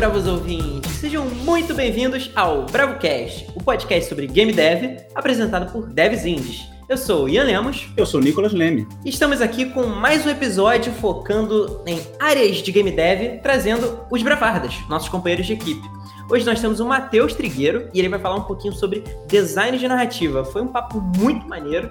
Bravos ouvintes! Sejam muito bem-vindos ao BravoCast, o podcast sobre game dev, apresentado por devs indies. Eu sou o Ian Lemos. Eu sou o Nicolas Leme. Estamos aqui com mais um episódio focando em áreas de game dev, trazendo os bravardas, nossos companheiros de equipe. Hoje nós temos o Matheus Trigueiro e ele vai falar um pouquinho sobre design de narrativa. Foi um papo muito maneiro,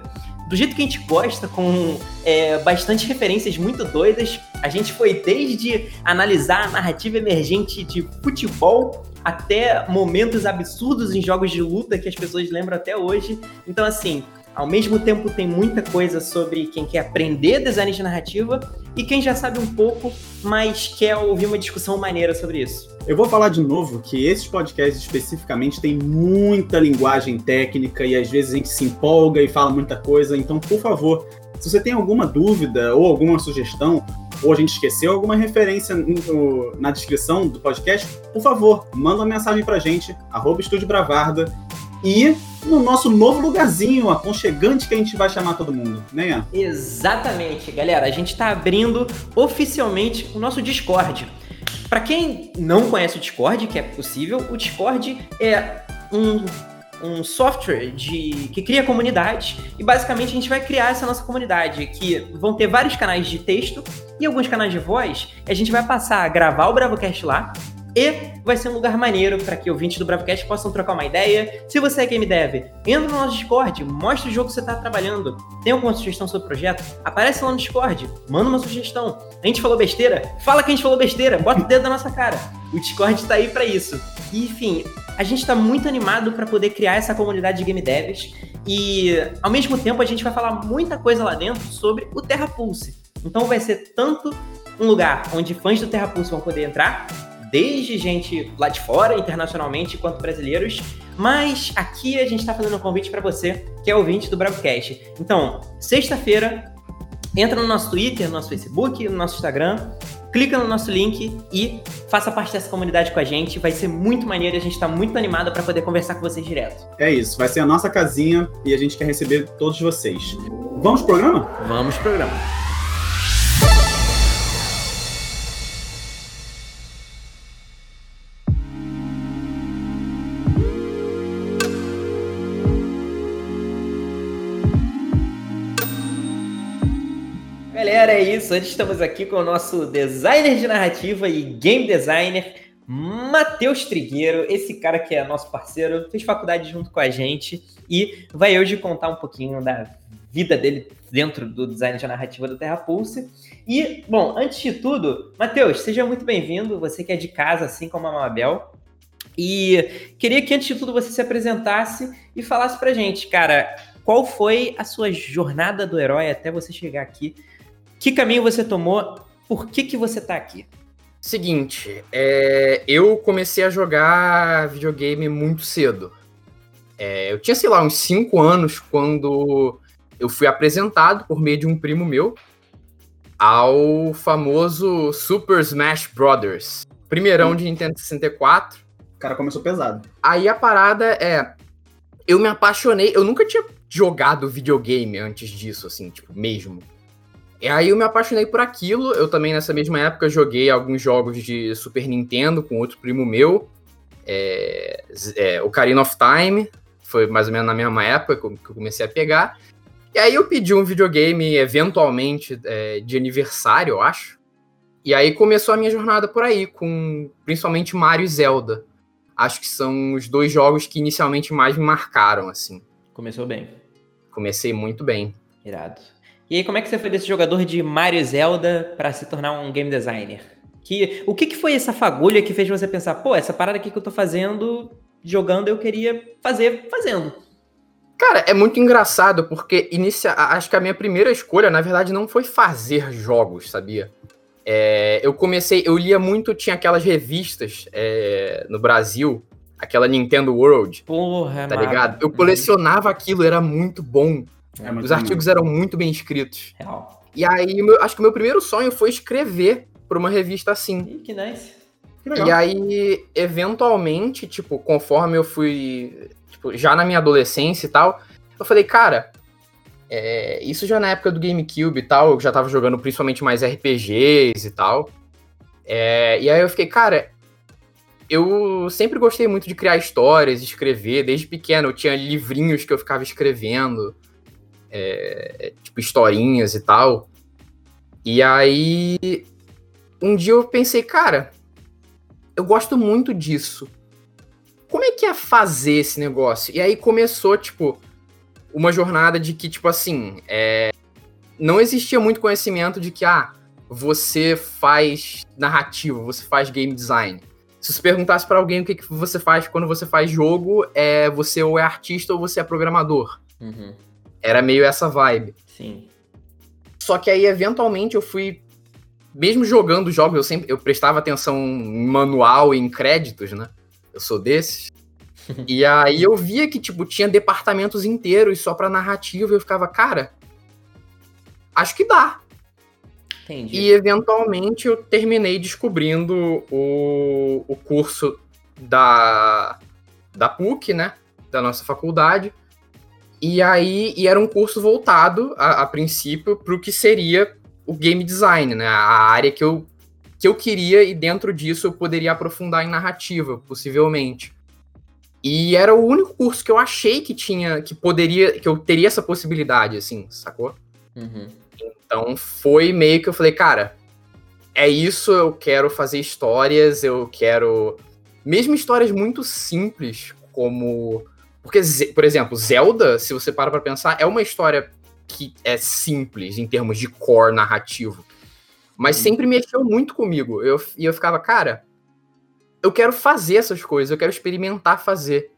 do jeito que a gente gosta, com é, bastante referências muito doidas. A gente foi desde analisar a narrativa emergente de futebol até momentos absurdos em jogos de luta que as pessoas lembram até hoje. Então, assim, ao mesmo tempo tem muita coisa sobre quem quer aprender design de narrativa e quem já sabe um pouco, mas quer ouvir uma discussão maneira sobre isso. Eu vou falar de novo que esses podcasts especificamente têm muita linguagem técnica e às vezes a gente se empolga e fala muita coisa, então por favor, se você tem alguma dúvida ou alguma sugestão, ou a gente esqueceu alguma referência no, na descrição do podcast, por favor, manda uma mensagem pra gente, arroba Estúdio Bravarda, e no nosso novo lugarzinho aconchegante que a gente vai chamar todo mundo, né? Exatamente, galera. A gente está abrindo oficialmente o nosso Discord. Para quem não conhece o Discord, que é possível, o Discord é um, um software de, que cria comunidade e basicamente a gente vai criar essa nossa comunidade que vão ter vários canais de texto e alguns canais de voz. A gente vai passar a gravar o BravoCast lá e vai ser um lugar maneiro para que ouvintes do BravoCast possam trocar uma ideia. Se você é game dev, entra no nosso Discord, mostra o jogo que você está trabalhando. Tem alguma sugestão sobre o projeto? Aparece lá no Discord, manda uma sugestão. A gente falou besteira? Fala que a gente falou besteira, bota o dedo na nossa cara. O Discord está aí para isso. Enfim, a gente está muito animado para poder criar essa comunidade de game devs e, ao mesmo tempo, a gente vai falar muita coisa lá dentro sobre o Terra Pulse. Então vai ser tanto um lugar onde fãs do Terra Pulse vão poder entrar, desde gente lá de fora, internacionalmente, quanto brasileiros. Mas aqui a gente está fazendo um convite para você, que é ouvinte do BravoCast. Então, sexta-feira, entra no nosso Twitter, no nosso Facebook, no nosso Instagram, clica no nosso link e faça parte dessa comunidade com a gente. Vai ser muito maneiro e a gente está muito animado para poder conversar com vocês direto. É isso, vai ser a nossa casinha e a gente quer receber todos vocês. Vamos pro programa? Vamos pro programa. Isso. Hoje estamos aqui com o nosso designer de narrativa e game designer, Matheus Trigueiro. Esse cara que é nosso parceiro, fez faculdade junto com a gente e vai hoje contar um pouquinho da vida dele dentro do design de narrativa do Terra Pulse. E, bom, antes de tudo, Matheus, seja muito bem-vindo. Você que é de casa, assim como a Mabel. E queria que, antes de tudo, você se apresentasse e falasse pra gente, cara, qual foi a sua jornada do herói até você chegar aqui que caminho você tomou? Por que, que você tá aqui? Seguinte, é, eu comecei a jogar videogame muito cedo. É, eu tinha, sei lá, uns 5 anos quando eu fui apresentado por meio de um primo meu ao famoso Super Smash Brothers. Primeirão de Nintendo 64. O cara começou pesado. Aí a parada é. Eu me apaixonei. Eu nunca tinha jogado videogame antes disso, assim, tipo, mesmo. E aí eu me apaixonei por aquilo. Eu também, nessa mesma época, joguei alguns jogos de Super Nintendo com outro primo meu. É, é, Ocarina of Time, foi mais ou menos na mesma época que eu comecei a pegar. E aí eu pedi um videogame, eventualmente, é, de aniversário, eu acho. E aí começou a minha jornada por aí, com principalmente Mario e Zelda. Acho que são os dois jogos que inicialmente mais me marcaram, assim. Começou bem. Comecei muito bem. Irado. E aí, como é que você foi desse jogador de Mario Zelda para se tornar um game designer? Que, o que, que foi essa fagulha que fez você pensar, pô, essa parada aqui que eu tô fazendo, jogando, eu queria fazer fazendo? Cara, é muito engraçado, porque inicia... acho que a minha primeira escolha, na verdade, não foi fazer jogos, sabia? É, eu comecei, eu lia muito, tinha aquelas revistas é, no Brasil, aquela Nintendo World. Porra, tá ligado? Eu colecionava uhum. aquilo, era muito bom. É Os artigos eram muito bem escritos. Real. E aí, meu, acho que o meu primeiro sonho foi escrever para uma revista assim. Ih, que nice. Que e aí, eventualmente, tipo, conforme eu fui, tipo, já na minha adolescência e tal, eu falei, cara, é, isso já na época do GameCube e tal, eu já tava jogando principalmente mais RPGs e tal. É, e aí eu fiquei, cara, eu sempre gostei muito de criar histórias, escrever. Desde pequeno eu tinha livrinhos que eu ficava escrevendo, é, tipo historinhas e tal. E aí um dia eu pensei, cara, eu gosto muito disso. Como é que é fazer esse negócio? E aí começou, tipo, uma jornada de que, tipo assim, é, não existia muito conhecimento de que, ah, você faz narrativa, você faz game design. Se você perguntasse para alguém o que, que você faz quando você faz jogo, é você ou é artista ou você é programador. Uhum. Era meio essa vibe. Sim. Só que aí, eventualmente, eu fui. Mesmo jogando jogos, eu sempre eu prestava atenção em manual e em créditos, né? Eu sou desses. e aí eu via que, tipo, tinha departamentos inteiros só pra narrativa e eu ficava, cara, acho que dá. Entendi. E eventualmente eu terminei descobrindo o, o curso da, da PUC, né? Da nossa faculdade. E aí e era um curso voltado, a, a princípio, para o que seria o game design, né? A área que eu, que eu queria, e dentro disso eu poderia aprofundar em narrativa, possivelmente. E era o único curso que eu achei que tinha, que poderia, que eu teria essa possibilidade, assim, sacou? Uhum. Então foi meio que eu falei, cara, é isso, eu quero fazer histórias, eu quero. Mesmo histórias muito simples, como. Porque, por exemplo, Zelda, se você para pra pensar, é uma história que é simples em termos de core narrativo. Mas hum. sempre mexeu muito comigo. Eu, e eu ficava, cara, eu quero fazer essas coisas, eu quero experimentar fazer.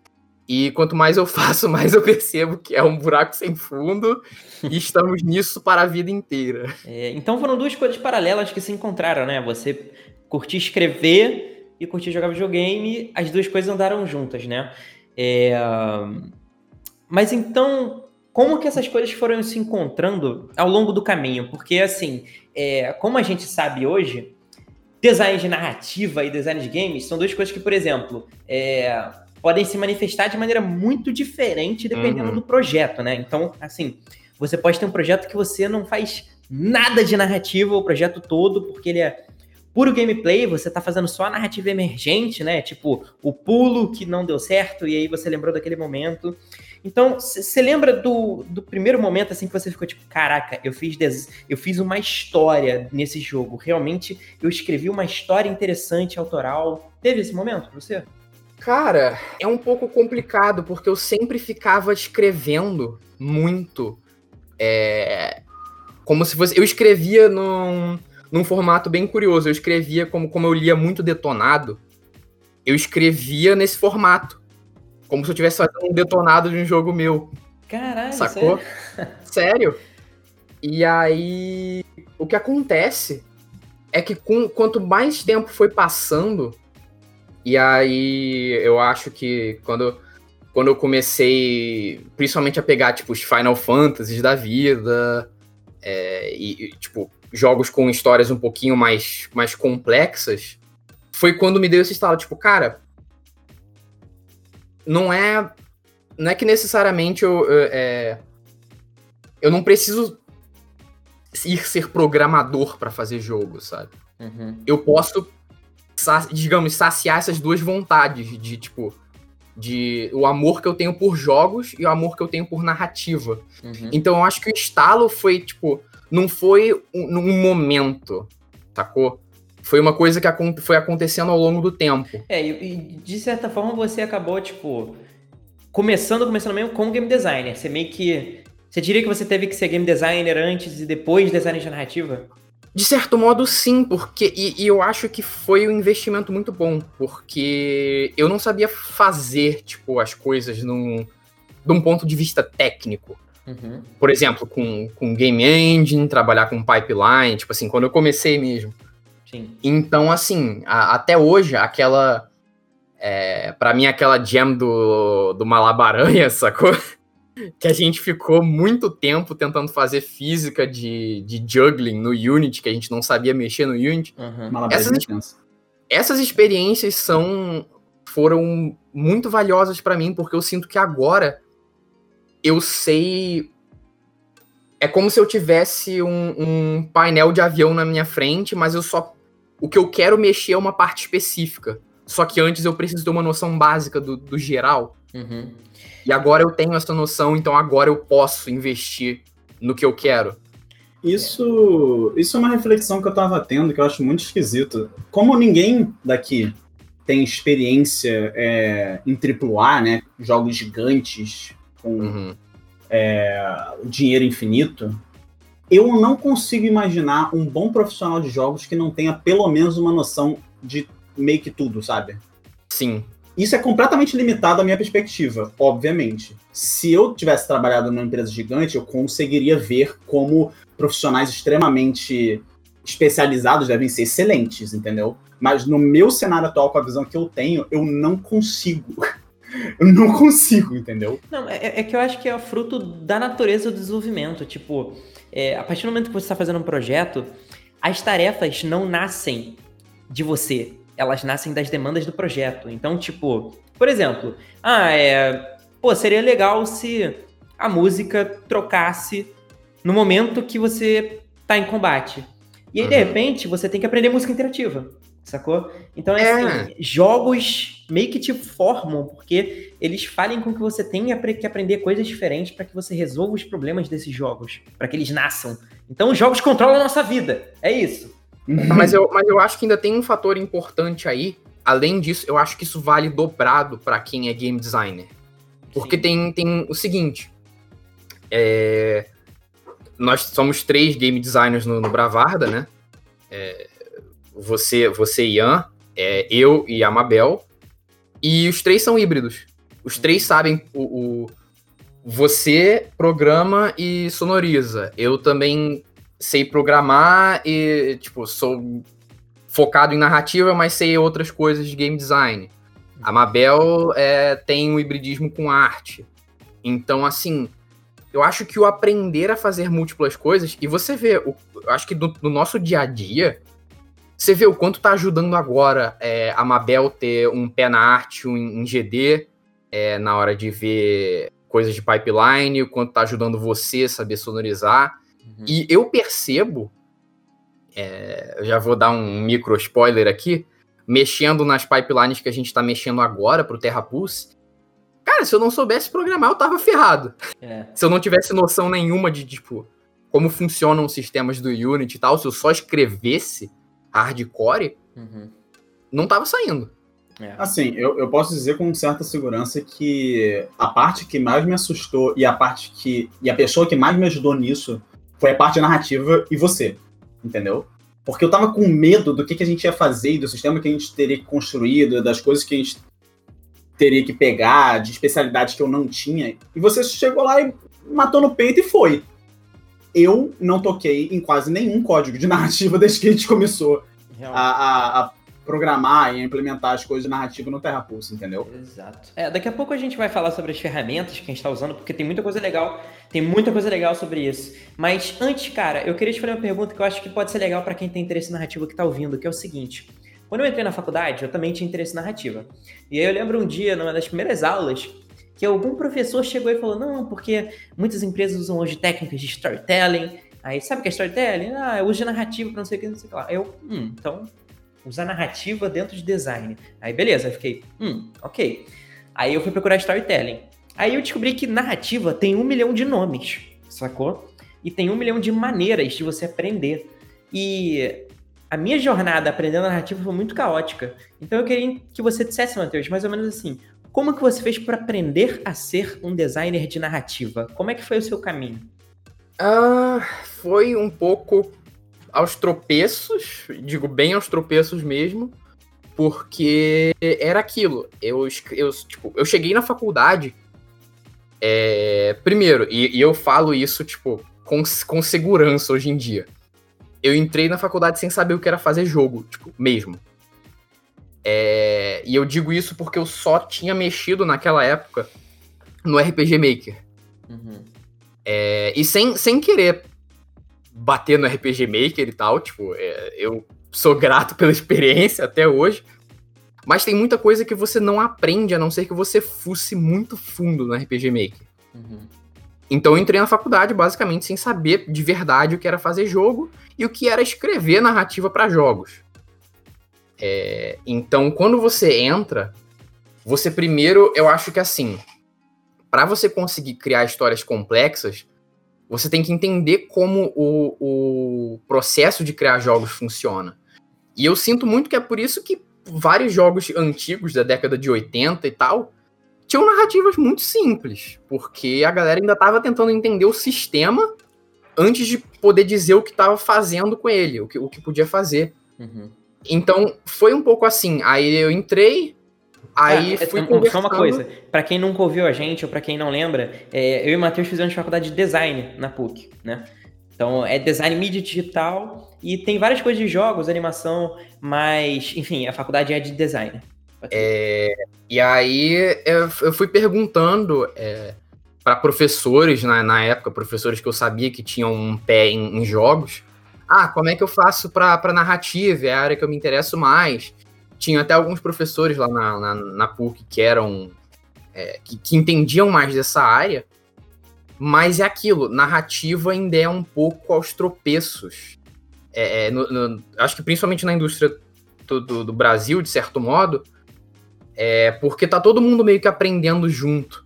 E quanto mais eu faço, mais eu percebo que é um buraco sem fundo e estamos nisso para a vida inteira. É, então foram duas coisas paralelas que se encontraram, né? Você curtir escrever e curtir jogar videogame, as duas coisas andaram juntas, né? É... Mas então, como que essas coisas foram se encontrando ao longo do caminho? Porque, assim, é... como a gente sabe hoje, design de narrativa e design de games são duas coisas que, por exemplo, é podem se manifestar de maneira muito diferente dependendo uhum. do projeto, né? Então, assim, você pode ter um projeto que você não faz nada de narrativa o projeto todo, porque ele é puro gameplay, você tá fazendo só a narrativa emergente, né? Tipo, o pulo que não deu certo e aí você lembrou daquele momento. Então, você lembra do, do primeiro momento assim que você ficou tipo, caraca, eu fiz des... eu fiz uma história nesse jogo. Realmente eu escrevi uma história interessante, autoral. Teve esse momento pra você? Cara, é um pouco complicado, porque eu sempre ficava escrevendo muito. É, como se fosse. Eu escrevia num, num formato bem curioso. Eu escrevia como, como eu lia muito detonado. Eu escrevia nesse formato. Como se eu tivesse fazendo um detonado de um jogo meu. Caralho, sacou? Sério? sério? E aí. O que acontece é que com, quanto mais tempo foi passando, e aí eu acho que quando, quando eu comecei, principalmente a pegar, tipo, os Final Fantasies da vida, é, e, e, tipo, jogos com histórias um pouquinho mais, mais complexas, foi quando me deu esse estalo, tipo, cara, não é. Não é que necessariamente eu. eu é, eu não preciso ir ser programador para fazer jogo, sabe? Uhum. Eu posso digamos, saciar essas duas vontades de, tipo, de o amor que eu tenho por jogos e o amor que eu tenho por narrativa. Uhum. Então eu acho que o estalo foi, tipo, não foi um, um momento, sacou? Foi uma coisa que foi acontecendo ao longo do tempo. É, e, e de certa forma você acabou, tipo, começando, começando mesmo com game designer. Você meio que. Você diria que você teve que ser game designer antes e depois designer de narrativa? De certo modo, sim, porque. E, e, eu acho que foi um investimento muito bom, porque eu não sabia fazer, tipo, as coisas num, de um ponto de vista técnico. Uhum. Por exemplo, com, com game engine, trabalhar com pipeline, tipo assim, quando eu comecei mesmo. Sim. Então, assim, a, até hoje, aquela. É, para mim, aquela jam do, do Malabaranha, sacou? que a gente ficou muito tempo tentando fazer física de, de juggling no Unity, que a gente não sabia mexer no Unity. Uhum. Essas, essas experiências são foram muito valiosas para mim, porque eu sinto que agora eu sei. É como se eu tivesse um, um, painel de avião na minha frente, mas eu só o que eu quero mexer é uma parte específica. Só que antes eu preciso ter uma noção básica do, do geral. Uhum. E agora eu tenho essa noção, então agora eu posso investir no que eu quero. Isso, isso é uma reflexão que eu tava tendo que eu acho muito esquisito. Como ninguém daqui tem experiência é, em AAA, né? Jogos gigantes com Uhum. é, dinheiro infinito, eu não consigo imaginar um bom profissional de jogos que não tenha pelo menos uma noção de meio que tudo, sabe? Sim. Isso é completamente limitado à minha perspectiva, obviamente. Se eu tivesse trabalhado numa empresa gigante, eu conseguiria ver como profissionais extremamente especializados devem ser excelentes, entendeu? Mas no meu cenário atual, com a visão que eu tenho, eu não consigo. Eu não consigo, entendeu? Não, é, é que eu acho que é fruto da natureza do desenvolvimento. Tipo, é, a partir do momento que você está fazendo um projeto, as tarefas não nascem de você. Elas nascem das demandas do projeto. Então, tipo, por exemplo, ah, é. Pô, seria legal se a música trocasse no momento que você tá em combate. E aí, de Uhum. repente, você tem que aprender música interativa. Sacou? Então, é É. assim, jogos meio que te formam, porque eles fazem com que você tenha pre- que aprender coisas diferentes para que você resolva os problemas desses jogos, para que eles nasçam. Então, os jogos controlam a nossa vida. É isso. Mas eu, mas eu acho que ainda tem um fator importante aí. Além disso, eu acho que isso vale dobrado pra quem é game designer. Porque Sim. tem, tem o seguinte. é, nós somos três game designers no, no Bravarda, né? É, você, você Ian, é, eu e a Mabel. E os três são híbridos. Os três sabem o, o- Você programa e sonoriza. Eu também sei programar e, tipo, sou focado em narrativa, mas sei outras coisas de game design. A Mabel é, tem um hibridismo com arte. Então, assim, eu acho que o aprender a fazer múltiplas coisas, e você vê, o, eu acho que no, no nosso dia a dia, você vê o quanto tá ajudando agora é, a Mabel ter um pé na arte, um em GD, é, na hora de ver coisas de pipeline, o quanto tá ajudando você a saber sonorizar. E eu percebo, é, eu já vou dar um micro spoiler aqui, mexendo nas pipelines que a gente tá mexendo agora pro TerraPulse. Cara, se eu não soubesse programar, eu tava ferrado. É. Se eu não tivesse noção nenhuma de, tipo, como funcionam os sistemas do Unity e tal, se eu só escrevesse hardcore, Uhum. não tava saindo. É. Assim, eu, eu posso dizer com certa segurança que a parte que mais me assustou e a parte que. e a pessoa que mais me ajudou nisso foi a parte narrativa e você. Entendeu? Porque eu tava com medo do que, que a gente ia fazer, do sistema que a gente teria que construir, das coisas que a gente teria que pegar, de especialidades que eu não tinha. E você chegou lá e matou no peito e foi. Eu não toquei em quase nenhum código de narrativa desde que a gente começou a, a- a programar e a implementar as coisas de narrativa no TerraPulse, entendeu? Exato. É, daqui a pouco a gente vai falar sobre as ferramentas que a gente está usando, porque tem muita coisa legal, tem muita coisa legal sobre isso. Mas antes, cara, eu queria te fazer uma pergunta que eu acho que pode ser legal para quem tem interesse narrativo que tá ouvindo, que é o seguinte. Quando eu entrei na faculdade, eu também tinha interesse em narrativa. E aí eu lembro um dia, numa das primeiras aulas, que algum professor chegou e falou: Não, porque muitas empresas usam hoje técnicas de storytelling. Aí, sabe o que é storytelling? Ah, de narrativa pra não sei o que, não sei o que lá. Eu, hum, então, usar narrativa dentro de design. Aí, beleza, eu fiquei, hum, ok. Aí eu fui procurar storytelling. Aí eu descobri que narrativa tem um milhão de nomes, sacou? E tem um milhão de maneiras de você aprender. E a minha jornada aprendendo narrativa foi muito caótica. Então eu queria que você dissesse, Matheus, mais ou menos assim, como que você fez para aprender a ser um designer de narrativa? Como é que foi o seu caminho? Ah, foi um pouco aos tropeços, digo bem aos tropeços mesmo, porque era aquilo. Eu, eu, tipo, eu cheguei na faculdade. é, primeiro, e, e eu falo isso, tipo, com, com segurança hoje em dia. Eu entrei na faculdade sem saber o que era fazer jogo, tipo, mesmo. É, e eu digo isso porque eu só tinha mexido naquela época no RPG Maker. Uhum. É, e sem, sem querer bater no RPG Maker e tal, tipo, é, eu sou grato pela experiência até hoje. Mas tem muita coisa que você não aprende, a não ser que você fusse muito fundo no RPG Maker. Uhum. Então eu entrei na faculdade basicamente sem saber de verdade o que era fazer jogo e o que era escrever narrativa para jogos. É, então, quando você entra, você primeiro, eu acho que assim, para você conseguir criar histórias complexas, você tem que entender como o, o processo de criar jogos funciona. E eu sinto muito que é por isso que vários jogos antigos da década de 80 e tal tinham narrativas muito simples, porque a galera ainda estava tentando entender o sistema antes de poder dizer o que estava fazendo com ele, o que, o que podia fazer. Uhum. Então, foi um pouco assim. Aí eu entrei, aí é, fui é, conversando... Só uma coisa, para quem nunca ouviu a gente, ou para quem não lembra, é, eu e o Matheus fizemos faculdade de design na PUC, né? Então, é design mídia digital e tem várias coisas de jogos, animação, mas, enfim, a faculdade é de design. É, e aí eu, eu fui perguntando é, para professores na, na época, professores que eu sabia que tinham um pé em, em jogos. Ah, como é que eu faço para narrativa? É a área que eu me interesso mais. Tinha até alguns professores lá na, na, na PUC que eram. É, que, que entendiam mais dessa área. Mas é aquilo, narrativa ainda é um pouco aos tropeços. É, é, no, no, acho que principalmente na indústria do, do, do, Brasil, de certo modo, é porque tá todo mundo meio que aprendendo junto.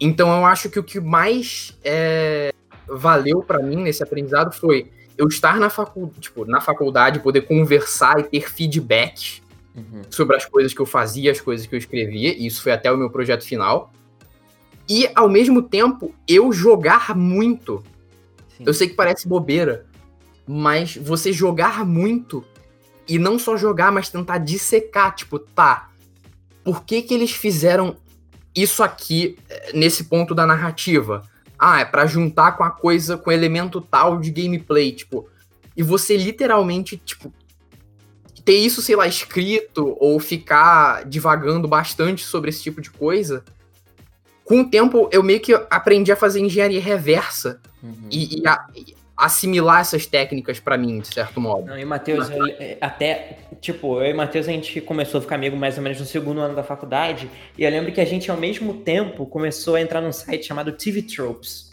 Então eu acho que o que mais é, valeu para mim nesse aprendizado foi eu estar na, facu tipo, na faculdade, poder conversar e ter feedback uhum. sobre as coisas que eu fazia, as coisas que eu escrevia, e isso foi até o meu projeto final. E, ao mesmo tempo, eu jogar muito. Sim. Eu sei que parece bobeira, mas você jogar muito e não só jogar, mas tentar dissecar, tipo, tá, por que que eles fizeram isso aqui eh, nesse ponto da narrativa. Ah, é para juntar com a coisa, com o elemento tal de gameplay, tipo. E você literalmente, tipo, ter isso, sei lá, escrito ou ficar divagando bastante sobre esse tipo de coisa. Com o tempo, eu meio que aprendi a fazer engenharia reversa uhum. e, e, a, assimilar essas técnicas para mim, de certo modo. Não, e Matheus, é, até, tipo, eu e Matheus, a gente começou a ficar amigo mais ou menos no segundo ano da faculdade, e eu lembro que a gente, ao mesmo tempo, começou a entrar num site chamado TV Tropes.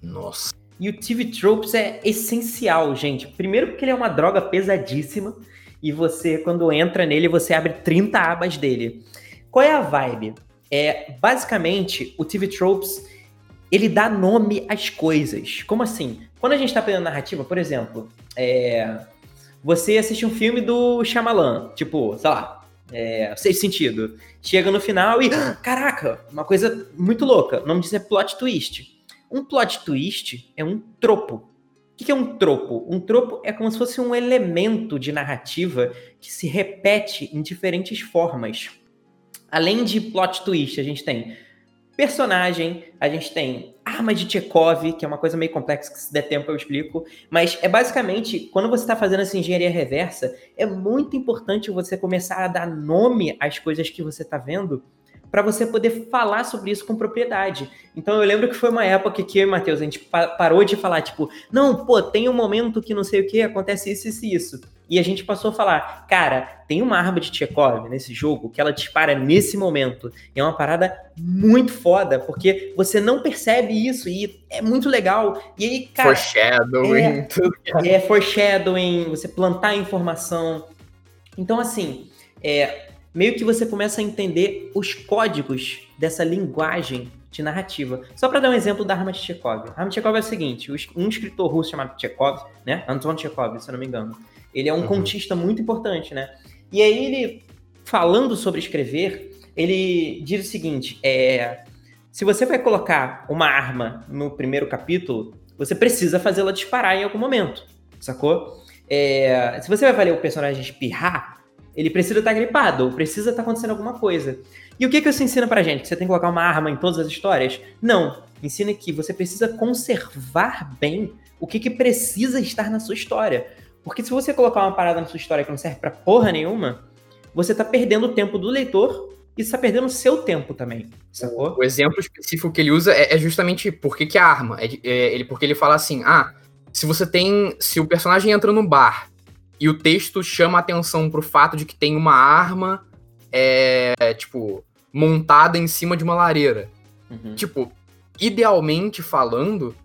Nossa. E o TV Tropes é essencial, gente. Primeiro porque ele é uma droga pesadíssima, e você, quando entra nele, você abre 30 abas dele. Qual é a vibe? É, basicamente, o TV Tropes, ele dá nome às coisas. Como assim? Quando a gente tá pegando narrativa, por exemplo, é, você assiste um filme do Shyamalan, tipo, sei lá, é, Sentido. Chega no final e, caraca, uma coisa muito louca. O nome disso é plot twist. Um plot twist é um tropo. O que é um tropo? Um tropo é como se fosse um elemento de narrativa que se repete em diferentes formas. Além de plot twist, a gente tem personagem, a gente tem arma de Chekhov, que é uma coisa meio complexa que se der tempo eu explico, mas é basicamente, quando você está fazendo essa engenharia reversa, é muito importante você começar a dar nome às coisas que você está vendo para você poder falar sobre isso com propriedade. Então eu lembro que foi uma época que eu e Matheus, a gente parou de falar, tipo, não, pô, tem um momento que não sei o que, acontece isso, isso e isso. E a gente passou a falar, cara, tem uma arma de Chekhov nesse jogo que ela dispara nesse momento. E é uma parada muito foda, porque você não percebe isso e é muito legal. E aí, cara. Foreshadowing, é, tudo. É, foreshadowing, você plantar informação. Então, assim, é, meio que você começa a entender os códigos dessa linguagem de narrativa. Só para dar um exemplo da arma de Chekhov. A arma de Chekhov é o seguinte: um escritor russo chamado Chekhov, né? Anton Chekhov, se eu não me engano. Ele é um uhum. contista muito importante, né? E aí ele, falando sobre escrever, ele diz o seguinte: é, se você vai colocar uma arma no primeiro capítulo, você precisa fazê-la disparar em algum momento, sacou? É, se você vai fazer o personagem espirrar, ele precisa estar tá gripado, ou precisa estar tá acontecendo alguma coisa. E o que, que isso ensina pra gente? Que você tem que colocar uma arma em todas as histórias? Não. Ensina que você precisa conservar bem o que, que precisa estar na sua história. Porque se você colocar uma parada na sua história que não serve pra porra nenhuma, você tá perdendo o tempo do leitor e está perdendo o seu tempo também, sacou? O exemplo específico que ele usa é, é justamente por que, que a arma. É, é, ele, porque ele fala assim: ah, se você tem. Se o personagem entra no bar e o texto chama atenção pro fato de que tem uma arma, é, tipo, montada em cima de uma lareira. Uhum. Tipo, idealmente falando,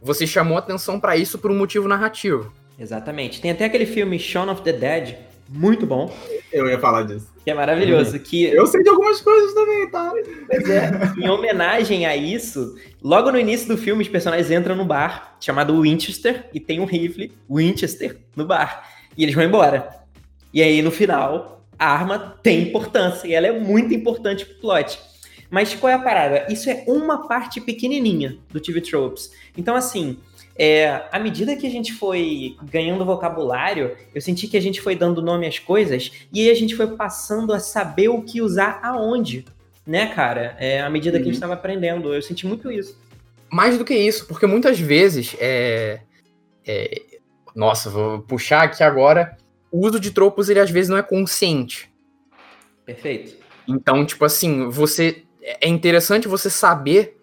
você chamou atenção para isso por um motivo narrativo. Exatamente. Tem até aquele filme Shaun of the Dead, muito bom. Eu ia falar disso. Que é maravilhoso. Que, Eu sei de algumas coisas também, tá? pois é, em homenagem a isso, logo no início do filme, os personagens entram no bar chamado Winchester e tem um rifle Winchester no bar. E eles vão embora. E aí, no final, a arma tem importância e ela é muito importante pro plot. Mas qual é a parada? Isso é uma parte pequenininha do TV Tropes. Então, assim, é, à medida que a gente foi ganhando vocabulário, eu senti que a gente foi dando nome às coisas e aí a gente foi passando a saber o que usar aonde, né, cara? É, à medida que a gente Uhum. estava aprendendo. Eu senti muito isso. Mais do que isso, porque muitas vezes é, é- Nossa, vou puxar aqui agora. O uso de tropos, ele às vezes não é consciente. Perfeito. Então, tipo assim, você. É interessante você saber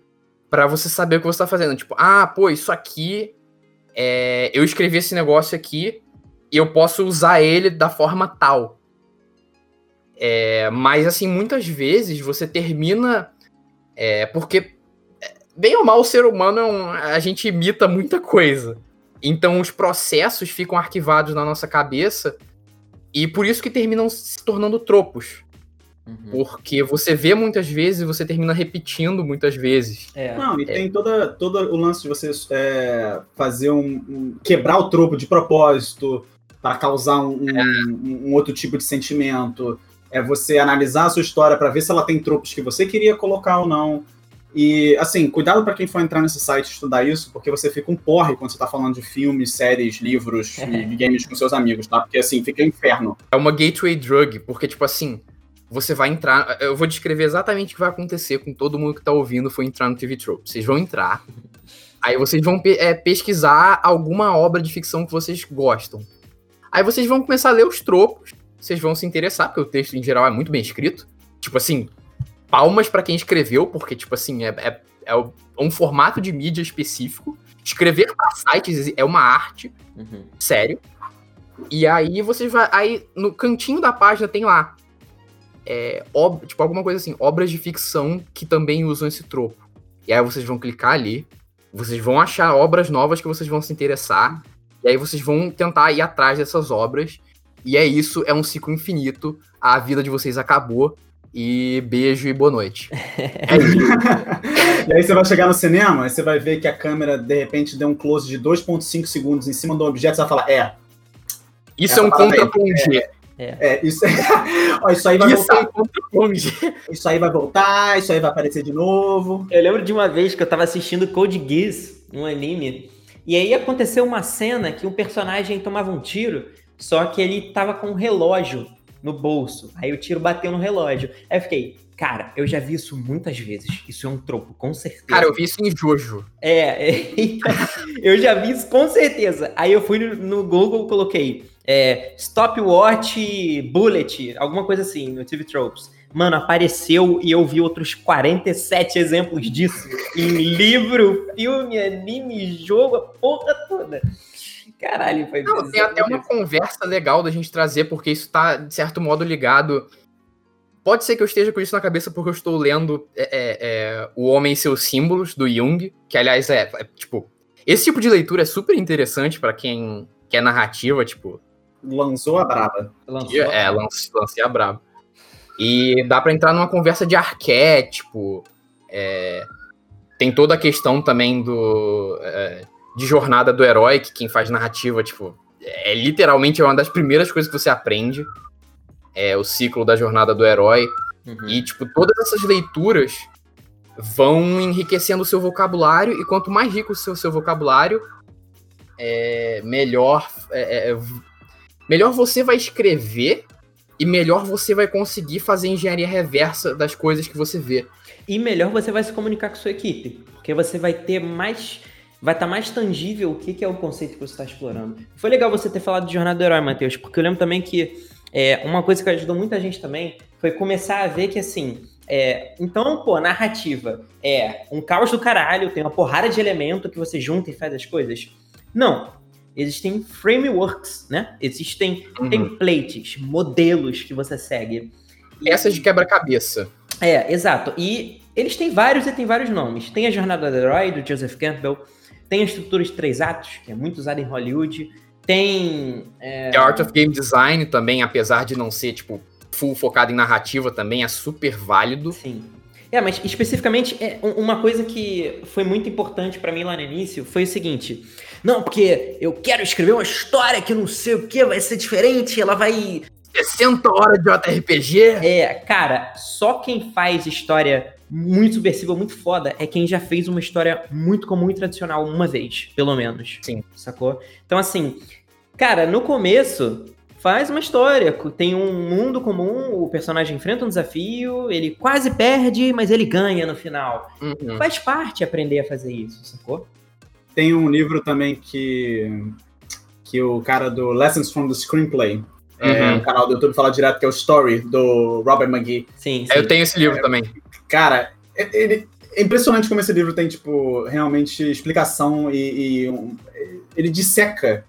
pra você saber o que você tá fazendo. Tipo, ah, pô, isso aqui. é, eu escrevi esse negócio aqui e eu posso usar ele da forma tal. É, mas, assim, muitas vezes você termina. é, porque, é, bem ou mal, o ser humano é um- a gente imita muita coisa. Então, os processos ficam arquivados na nossa cabeça e por isso que terminam se tornando tropos. Uhum. Porque você vê muitas vezes e você termina repetindo muitas vezes. É. Não, e tem toda, todo o lance de você é, fazer um, um- quebrar o tropo de propósito para causar um, um- um outro tipo de sentimento. É você analisar a sua história para ver se ela tem tropos que você queria colocar ou não. E, assim, cuidado para quem for entrar nesse site e estudar isso, porque você fica um porre quando você tá falando de filmes, séries, livros e games com seus amigos, tá? Porque, assim, fica um inferno. É uma gateway drug, porque, tipo assim, você vai entrar. Eu vou descrever exatamente o que vai acontecer com todo mundo que tá ouvindo for entrar no TV Trope. Vocês vão entrar, aí vocês vão pe- é, pesquisar alguma obra de ficção que vocês gostam. Aí vocês vão começar a ler os tropos, vocês vão se interessar, porque o texto em geral é muito bem escrito. Tipo assim, palmas pra quem escreveu, porque, tipo assim, é, é, é o- um formato de mídia específico. Escrever pra sites é uma arte Uhum. sério. E aí vocês vai. Aí no cantinho da página tem lá. É, ob- tipo, alguma coisa assim, obras de ficção que também usam esse tropo. E aí vocês vão clicar ali, vocês vão achar obras novas que vocês vão se interessar. E aí vocês vão tentar ir atrás dessas obras. E é isso, é um ciclo infinito. A vida de vocês acabou. E beijo e boa noite. É isso. E aí você vai chegar no cinema, e você vai ver que a câmera, de repente, deu um close de 2.5 segundos em cima do objeto, você vai falar, é, Isso é um Essa parada contra-plongé. é, isso, Ó, isso aí vai Isso é voltar, contra-plongé. isso aí vai voltar, isso aí vai aparecer de novo. Eu lembro de uma vez que eu tava assistindo Code Geass, um anime, e aí aconteceu uma cena que um personagem tomava um tiro, só que ele tava com um relógio no bolso. Aí o tiro bateu no relógio. Aí eu fiquei, cara, eu já vi isso muitas vezes. Isso é um tropo, com certeza. Cara, eu vi isso em Jojo. É, é, então, eu já vi isso com certeza. Aí eu fui no, no Google, coloquei é, Stopwatch Bullet, alguma coisa assim, no TV Tropes. Mano, apareceu e eu vi outros 47 exemplos disso em livro, filme, anime, jogo, a porra toda. Caralho, foi Não, tem até uma conversa legal da gente trazer, porque isso tá, de certo modo, ligado. Pode ser que eu esteja com isso na cabeça porque eu estou lendo é, é, é, O Homem e Seus Símbolos, do Jung, que, aliás, é, é, tipo. Esse tipo de leitura é super interessante pra quem quer narrativa, tipo. Lançou a braba. Lançou. É, lance, lance a brabo. E dá pra entrar numa conversa de arquétipo. é, tem toda a questão também do. é, de jornada do herói, que quem faz narrativa, tipo, é literalmente uma das primeiras coisas que você aprende. É o ciclo da jornada do herói. Uhum. E, tipo, todas essas leituras vão enriquecendo o seu vocabulário, e quanto mais rico o seu, seu vocabulário, é, melhor, é, é, melhor você vai escrever e melhor você vai conseguir fazer engenharia reversa das coisas que você vê. E melhor você vai se comunicar com sua equipe, porque você vai ter mais. Vai estar mais tangível o que, que é o conceito que você está explorando. Foi legal você ter falado de Jornada do Herói, Matheus, porque eu lembro também que é, uma coisa que ajudou muita gente também foi começar a ver que assim. É, então, pô, narrativa é um caos do caralho, tem uma porrada de elemento que você junta e faz as coisas. Não. Existem frameworks, né? Existem Uhum. templates, modelos que você segue. Essas de quebra-cabeça. É, exato. E eles têm vários e têm vários nomes. Tem a Jornada do Herói, do Joseph Campbell. Tem a estrutura de três atos, que é muito usada em Hollywood. Tem. É... The Art of Game Design também, apesar de não ser, tipo, full focado em narrativa, também é super válido. Sim. É, mas especificamente, é, uma coisa que foi muito importante para mim lá no início foi o seguinte: não, porque eu quero escrever uma história que não sei o que, vai ser diferente, ela vai. 60 horas de JRPG? É, cara, só quem faz história muito subversiva, muito foda, é quem já fez uma história muito comum e tradicional uma vez, pelo menos. Sim. Sacou? Então, assim, cara, no começo, faz uma história. Tem um mundo comum, o personagem enfrenta um desafio, ele quase perde, mas ele ganha no final. Uhum. Faz parte aprender a fazer isso, sacou? Tem um livro também que, que o cara do Lessons from the Screenplay, é, Uhum. um canal do YouTube fala direto, que é o Story, do Robert McGee. Sim, sim. Eu tenho esse livro também. Cara, ele, é impressionante como esse livro tem, tipo, realmente explicação e, e um- ele disseca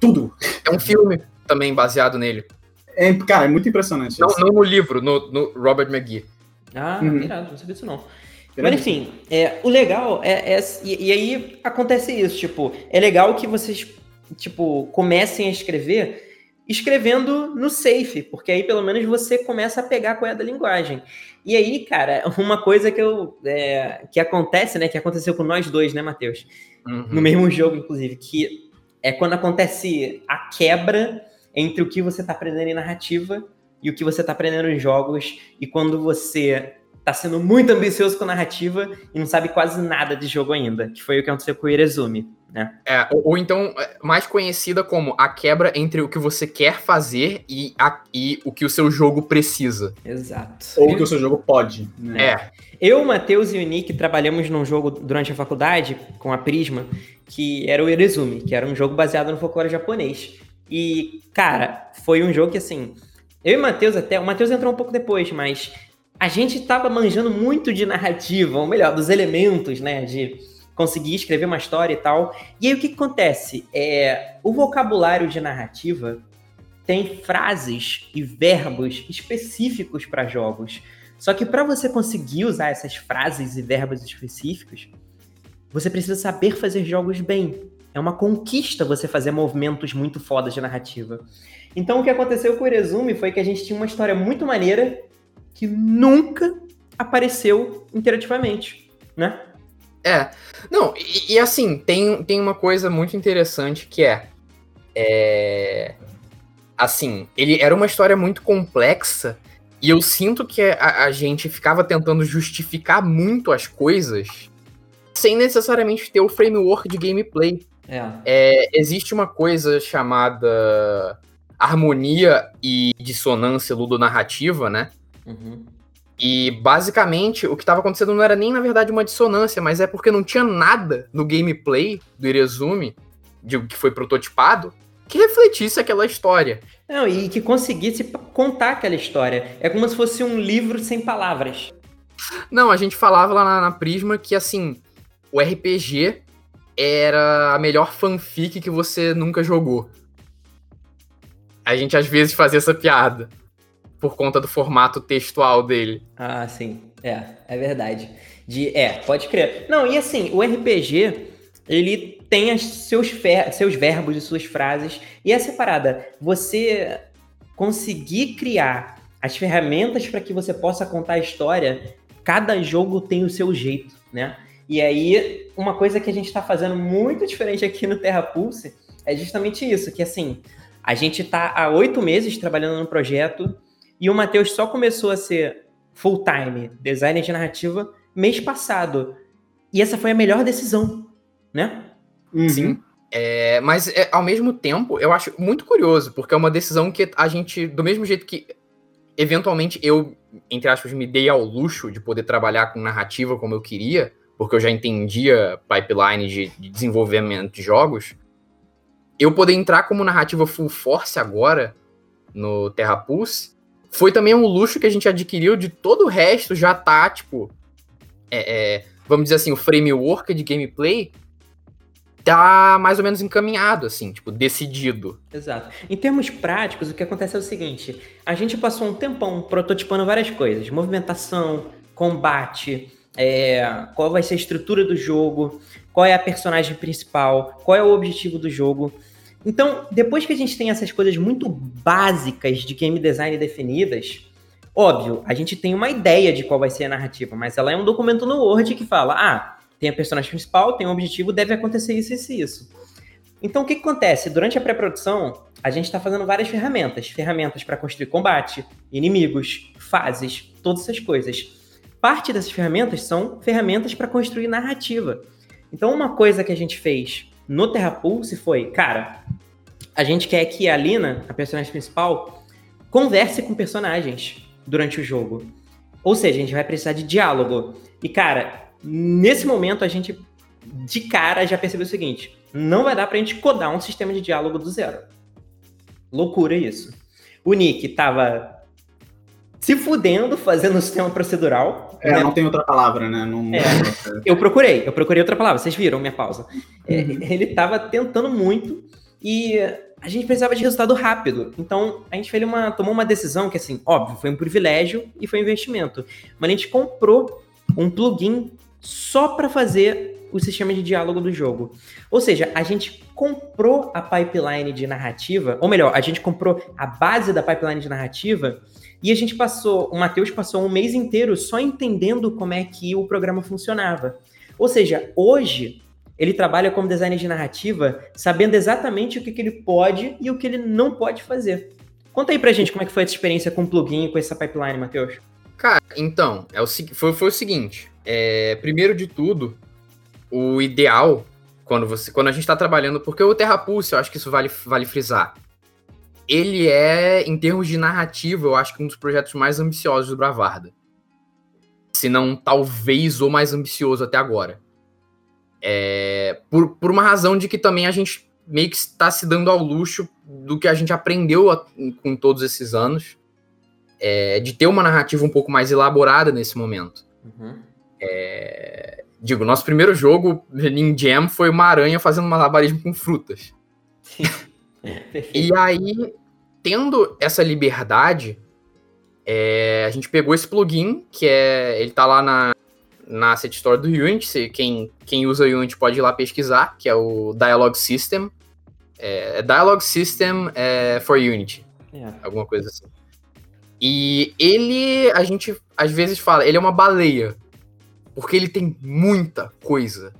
tudo. É um filme também baseado nele. É, cara, é muito impressionante. Não, não no livro, no, no Robert McGee. Ah, Uhum. irado, não sabia disso não. Mas enfim, é, o legal é, é- e, e aí acontece isso, tipo, é legal que vocês, tipo, comecem a escrever escrevendo no safe, porque aí pelo menos você começa a pegar qual é da linguagem. E aí, cara, uma coisa que eu é, que acontece, né, que aconteceu com nós dois, né, Matheus? Uhum. no mesmo jogo, inclusive, que é quando acontece a quebra entre o que você tá aprendendo em narrativa e o que você tá aprendendo em jogos, e quando você tá sendo muito ambicioso com narrativa e não sabe quase nada de jogo ainda, que foi o que aconteceu com o Irezumi, né? É, ou, ou então, é, mais conhecida como a quebra entre o que você quer fazer e, a- e o que o seu jogo precisa. Exato. Ou que o seu jogo pode. Né? É, Eu, o Matheus e o Nick trabalhamos num jogo durante a faculdade com a Prisma, que era o Irezumi, que era um jogo baseado no folclore japonês. E, cara, foi um jogo que assim. Eu e o Matheus até. O Matheus entrou um pouco depois, mas a gente tava manjando muito de narrativa, ou melhor, dos elementos, né? De conseguir escrever uma história e tal. E aí o que, que acontece? É, o vocabulário de narrativa tem frases e verbos específicos para jogos. Só que para você conseguir usar essas frases e verbos específicos, você precisa saber fazer jogos bem. É uma conquista você fazer movimentos muito fodas de narrativa. Então o que aconteceu com o Irezumi foi que a gente tinha uma história muito maneira que nunca apareceu interativamente, né? É. Não, e, e assim, tem, tem uma coisa muito interessante que é, é. Assim, ele era uma história muito complexa e eu sinto que a, a gente ficava tentando justificar muito as coisas sem necessariamente ter o framework de gameplay. É. É, existe uma coisa chamada harmonia e dissonância ludonarrativa, né? Uhum. E basicamente o que estava acontecendo não era nem na verdade uma dissonância, mas é porque não tinha nada no gameplay do Irezumi, de que foi prototipado, que refletisse aquela história. Não, e que conseguisse contar aquela história. É como se fosse um livro sem palavras. Não, a gente falava lá na, na Prisma que assim, o RPG era a melhor fanfic que você nunca jogou. A gente às vezes fazia essa piada por conta do formato textual dele. Ah, sim. É, é verdade. De, é, pode crer. Não, e assim, o RPG, ele tem seus, fer- seus verbos e suas frases. E essa parada, você conseguir criar as ferramentas para que você possa contar a história, cada jogo tem o seu jeito, né? E aí, uma coisa que a gente está fazendo muito diferente aqui no Terra Pulse é justamente isso, que assim, a gente tá há oito meses trabalhando no projeto e o Matheus só começou a ser full-time designer de narrativa mês passado. E essa foi a melhor decisão, né? Uhum. Sim. É, mas é, ao mesmo tempo, eu acho muito curioso, porque é uma decisão que a gente, do mesmo jeito que eventualmente eu, entre aspas, me dei ao luxo de poder trabalhar com narrativa como eu queria, porque eu já entendia pipeline de, de desenvolvimento de jogos, eu poder entrar como narrativa full force agora no Terra Pulse foi também um luxo que a gente adquiriu de todo o resto já tá, tipo, é, é, vamos dizer assim, o framework de gameplay tá mais ou menos encaminhado, assim, tipo, decidido. Exato. Em termos práticos, o que acontece é o seguinte: a gente passou um tempão prototipando várias coisas: movimentação, combate, é, qual vai ser a estrutura do jogo, qual é a personagem principal, qual é o objetivo do jogo. Então, depois que a gente tem essas coisas muito básicas de game design definidas, óbvio, a gente tem uma ideia de qual vai ser a narrativa, mas ela é um documento no Word que fala: ah, tem a personagem principal, tem um objetivo, deve acontecer isso, isso e isso. Então, o que, que acontece? Durante a pré-produção, a gente está fazendo várias ferramentas. Ferramentas para construir combate, inimigos, fases, todas essas coisas. Parte dessas ferramentas são ferramentas para construir narrativa. Então, uma coisa que a gente fez no Terra Pulse foi, cara, a gente quer que a Lina, a personagem principal, converse com personagens durante o jogo. Ou seja, a gente vai precisar de diálogo. E, cara, nesse momento a gente, de cara, já percebeu o seguinte: não vai dar pra gente codar um sistema de diálogo do zero. Loucura isso. O Nick tava se fudendo fazendo o sistema procedural. É, né? não tem outra palavra, né? Não... É, eu procurei, eu procurei outra palavra, vocês viram minha pausa. É, uhum. ele tava tentando muito e a gente precisava de resultado rápido. Então, a gente fez uma, tomou uma decisão que, assim, óbvio, foi um privilégio e foi um investimento. Mas a gente comprou um plugin só para fazer o sistema de diálogo do jogo. Ou seja, a gente comprou a pipeline de narrativa, ou melhor, a gente comprou a base da pipeline de narrativa e a gente passou, o Matheus passou um mês inteiro só entendendo como é que o programa funcionava. Ou seja, hoje ele trabalha como designer de narrativa, sabendo exatamente o que, que ele pode e o que ele não pode fazer. Conta aí pra gente como é que foi essa experiência com o plugin com essa pipeline, Matheus. Cara, então, é o, foi, foi o seguinte. É, primeiro de tudo, o ideal, quando, você, quando a gente está trabalhando, porque o Terra Pulse, eu acho que isso vale, vale frisar, ele é, em termos de narrativa, eu acho que um dos projetos mais ambiciosos do Bravarda. Se não, talvez o mais ambicioso até agora. É, por, por uma razão de que também a gente meio que está se dando ao luxo do que a gente aprendeu a, com todos esses anos, é, de ter uma narrativa um pouco mais elaborada nesse momento. Uhum. É, digo, nosso primeiro jogo em Jam foi uma aranha fazendo malabarismo com frutas. Sim. e aí, tendo essa liberdade, é, a gente pegou esse plugin, que é. Ele tá lá na, na Asset Store do Unity. Quem, quem usa o Unity pode ir lá pesquisar, que é o Dialog System. É, é Dialog System é, for Unity. Yeah. É. Alguma coisa assim. E ele, a gente às vezes fala, ele é uma baleia. Porque ele tem muita coisa.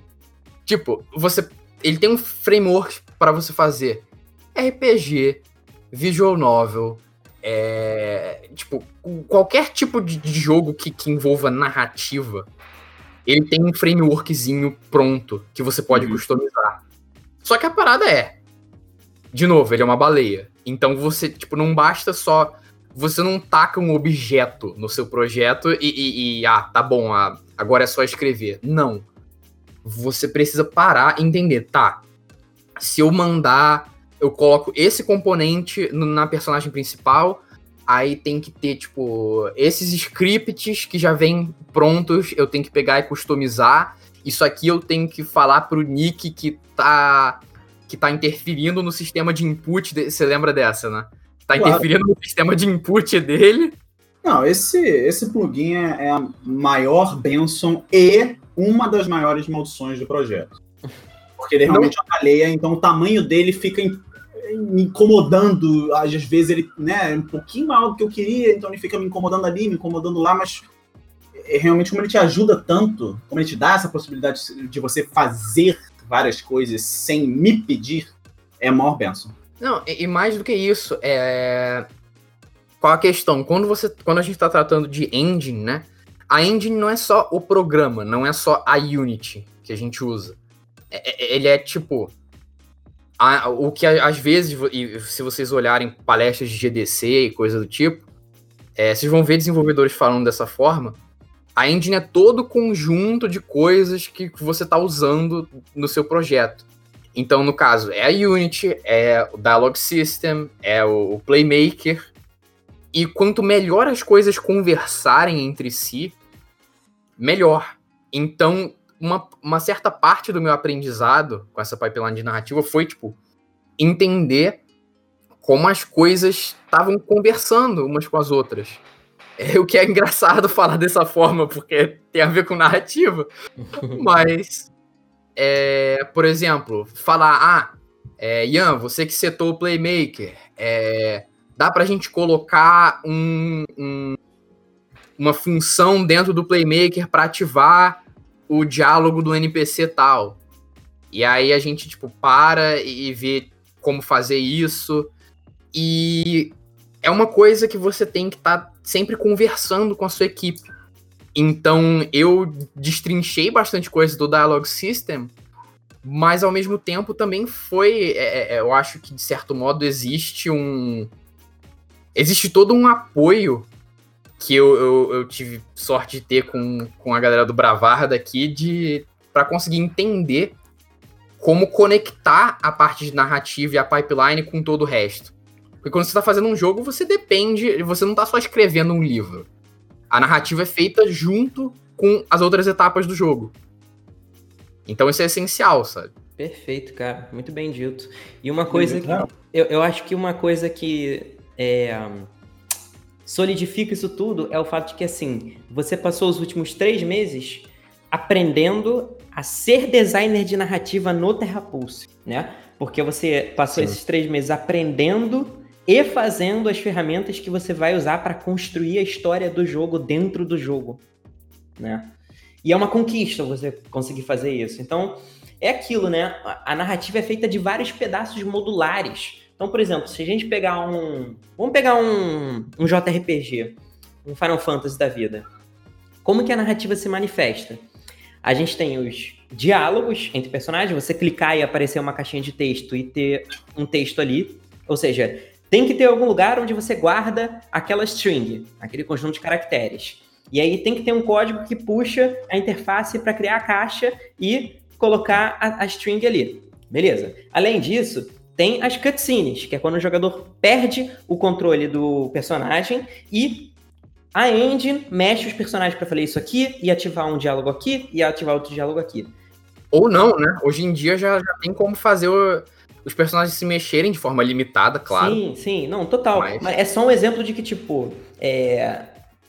Tipo, você. Ele tem um framework para você fazer RPG, visual novel, é, tipo, qualquer tipo de, de jogo que, que, envolva narrativa, ele tem um frameworkzinho pronto que você pode uhum. customizar. Só que a parada é, de novo, ele é uma baleia. Então você, tipo, não basta só. Você não taca um objeto no seu projeto e, e, e ah, tá bom, ah, agora é só escrever. Não. Você precisa parar e entender, tá? Se eu mandar, eu coloco esse componente na personagem principal, aí tem que ter, tipo, esses scripts que já vêm prontos, eu tenho que pegar e customizar. Isso aqui eu tenho que falar pro Nick que tá que tá interferindo no sistema de input, de... você lembra dessa, né? Tá claro. interferindo no sistema de input dele. Não, esse, esse plugin é, é a maior benção e uma das maiores maldições do projeto. Porque ele é realmente baleia, então o tamanho dele fica me incomodando. Às vezes ele né, é um pouquinho maior do que eu queria, então ele fica me incomodando ali, me incomodando lá, mas é realmente como ele te ajuda tanto, como ele te dá essa possibilidade de você fazer várias coisas sem me pedir, é a maior benção. Não, e mais do que isso, é qual a questão? Quando, você, quando a gente está tratando de engine, né? A engine não é só o programa, não é só a Unity que a gente usa. É, é ele é tipo. A, o que às vezes, se vocês olharem palestras de GDC e coisa do tipo, é, vocês vão ver desenvolvedores falando dessa forma. A engine é todo conjunto de coisas que você está usando no seu projeto. Então, no caso, é a Unity, é o Dialog System, é o Playmaker, e quanto melhor as coisas conversarem entre si, melhor. Então, uma, uma certa parte do meu aprendizado com essa pipeline de narrativa foi, tipo, entender como as coisas estavam conversando umas com as outras. É o que é engraçado falar dessa forma, porque tem a ver com narrativa. Mas, é, por exemplo, falar, ah, É, Ian, você que setou o Playmaker, é, dá pra gente colocar um, um, uma função dentro do Playmaker para ativar o diálogo do NPC tal. E aí a gente, tipo, para e vê como fazer isso. E é uma coisa que você tem que estar tá sempre conversando com a sua equipe. Então eu destrinchei bastante coisa do Dialogue System, mas ao mesmo tempo também foi. É, é, eu acho que de certo modo existe um. Existe todo um apoio que eu, eu, eu tive sorte de ter com, com a galera do Bravar daqui de para conseguir entender como conectar a parte de narrativa e a pipeline com todo o resto. Porque quando você está fazendo um jogo, você depende, você não está só escrevendo um livro. A narrativa é feita junto com as outras etapas do jogo. Então isso é essencial, sabe? Perfeito, cara. Muito bem dito. E uma coisa que. Eu, eu acho que uma coisa que é, solidifica isso tudo é o fato de que, assim, você passou os últimos três meses aprendendo a ser designer de narrativa no Terrapulse, né? Porque você passou Sim. esses três meses aprendendo e fazendo as ferramentas que você vai usar para construir a história do jogo dentro do jogo, né? E é uma conquista você conseguir fazer isso. Então, é aquilo, né? A narrativa é feita de vários pedaços modulares. Então, por exemplo, se a gente pegar um. Vamos pegar um, um JRPG, um Final Fantasy da vida. Como que a narrativa se manifesta? A gente tem os diálogos entre personagens, você clicar e aparecer uma caixinha de texto e ter um texto ali. Ou seja, tem que ter algum lugar onde você guarda aquela string, aquele conjunto de caracteres. E aí tem que ter um código que puxa a interface para criar a caixa e colocar a, a string ali. Beleza. Além disso, tem as cutscenes, que é quando o jogador perde o controle do personagem e a engine mexe os personagens para fazer isso aqui e ativar um diálogo aqui e ativar outro diálogo aqui. Ou não, né? Hoje em dia já, já tem como fazer o, os personagens se mexerem de forma limitada, claro. Sim, sim, não, total. Mas, Mas é só um exemplo de que, tipo, é,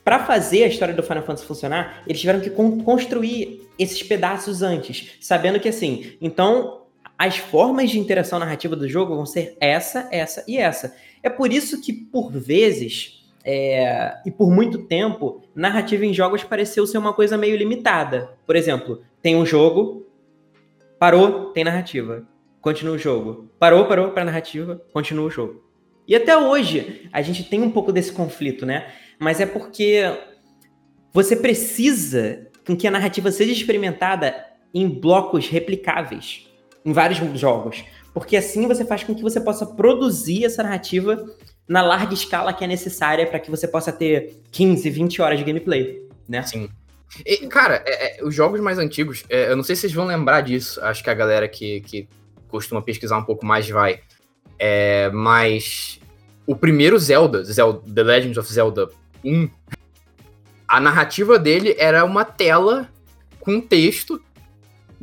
para fazer a história do Final Fantasy funcionar, eles tiveram que con construir esses pedaços antes, sabendo que assim, então as formas de interação narrativa do jogo vão ser essa, essa e essa. É por isso que, por vezes, é, e por muito tempo, narrativa em jogos pareceu ser uma coisa meio limitada. Por exemplo, tem um jogo, parou, tem narrativa continua o jogo. Parou, parou para narrativa, continua o jogo. E até hoje a gente tem um pouco desse conflito, né? Mas é porque você precisa que a narrativa seja experimentada em blocos replicáveis em vários jogos, porque assim você faz com que você possa produzir essa narrativa na larga escala que é necessária para que você possa ter 15, 20 horas de gameplay, né? Sim. E, cara, é, é, os jogos mais antigos, é, eu não sei se vocês vão lembrar disso, acho que a galera que, que costuma pesquisar um pouco mais, vai. É, mas o primeiro Zelda, Zelda, The Legend of Zelda 1, a narrativa dele era uma tela com texto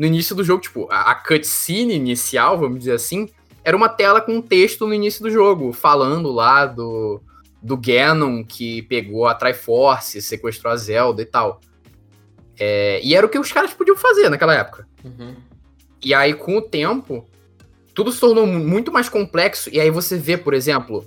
no início do jogo. Tipo, a, a cutscene inicial, vamos dizer assim, era uma tela com texto no início do jogo, falando lá do, do Ganon que pegou a Triforce, sequestrou a Zelda e tal. É, e era o que os caras podiam fazer naquela época. Uhum. E aí, com o tempo, tudo se tornou muito mais complexo. E aí você vê, por exemplo,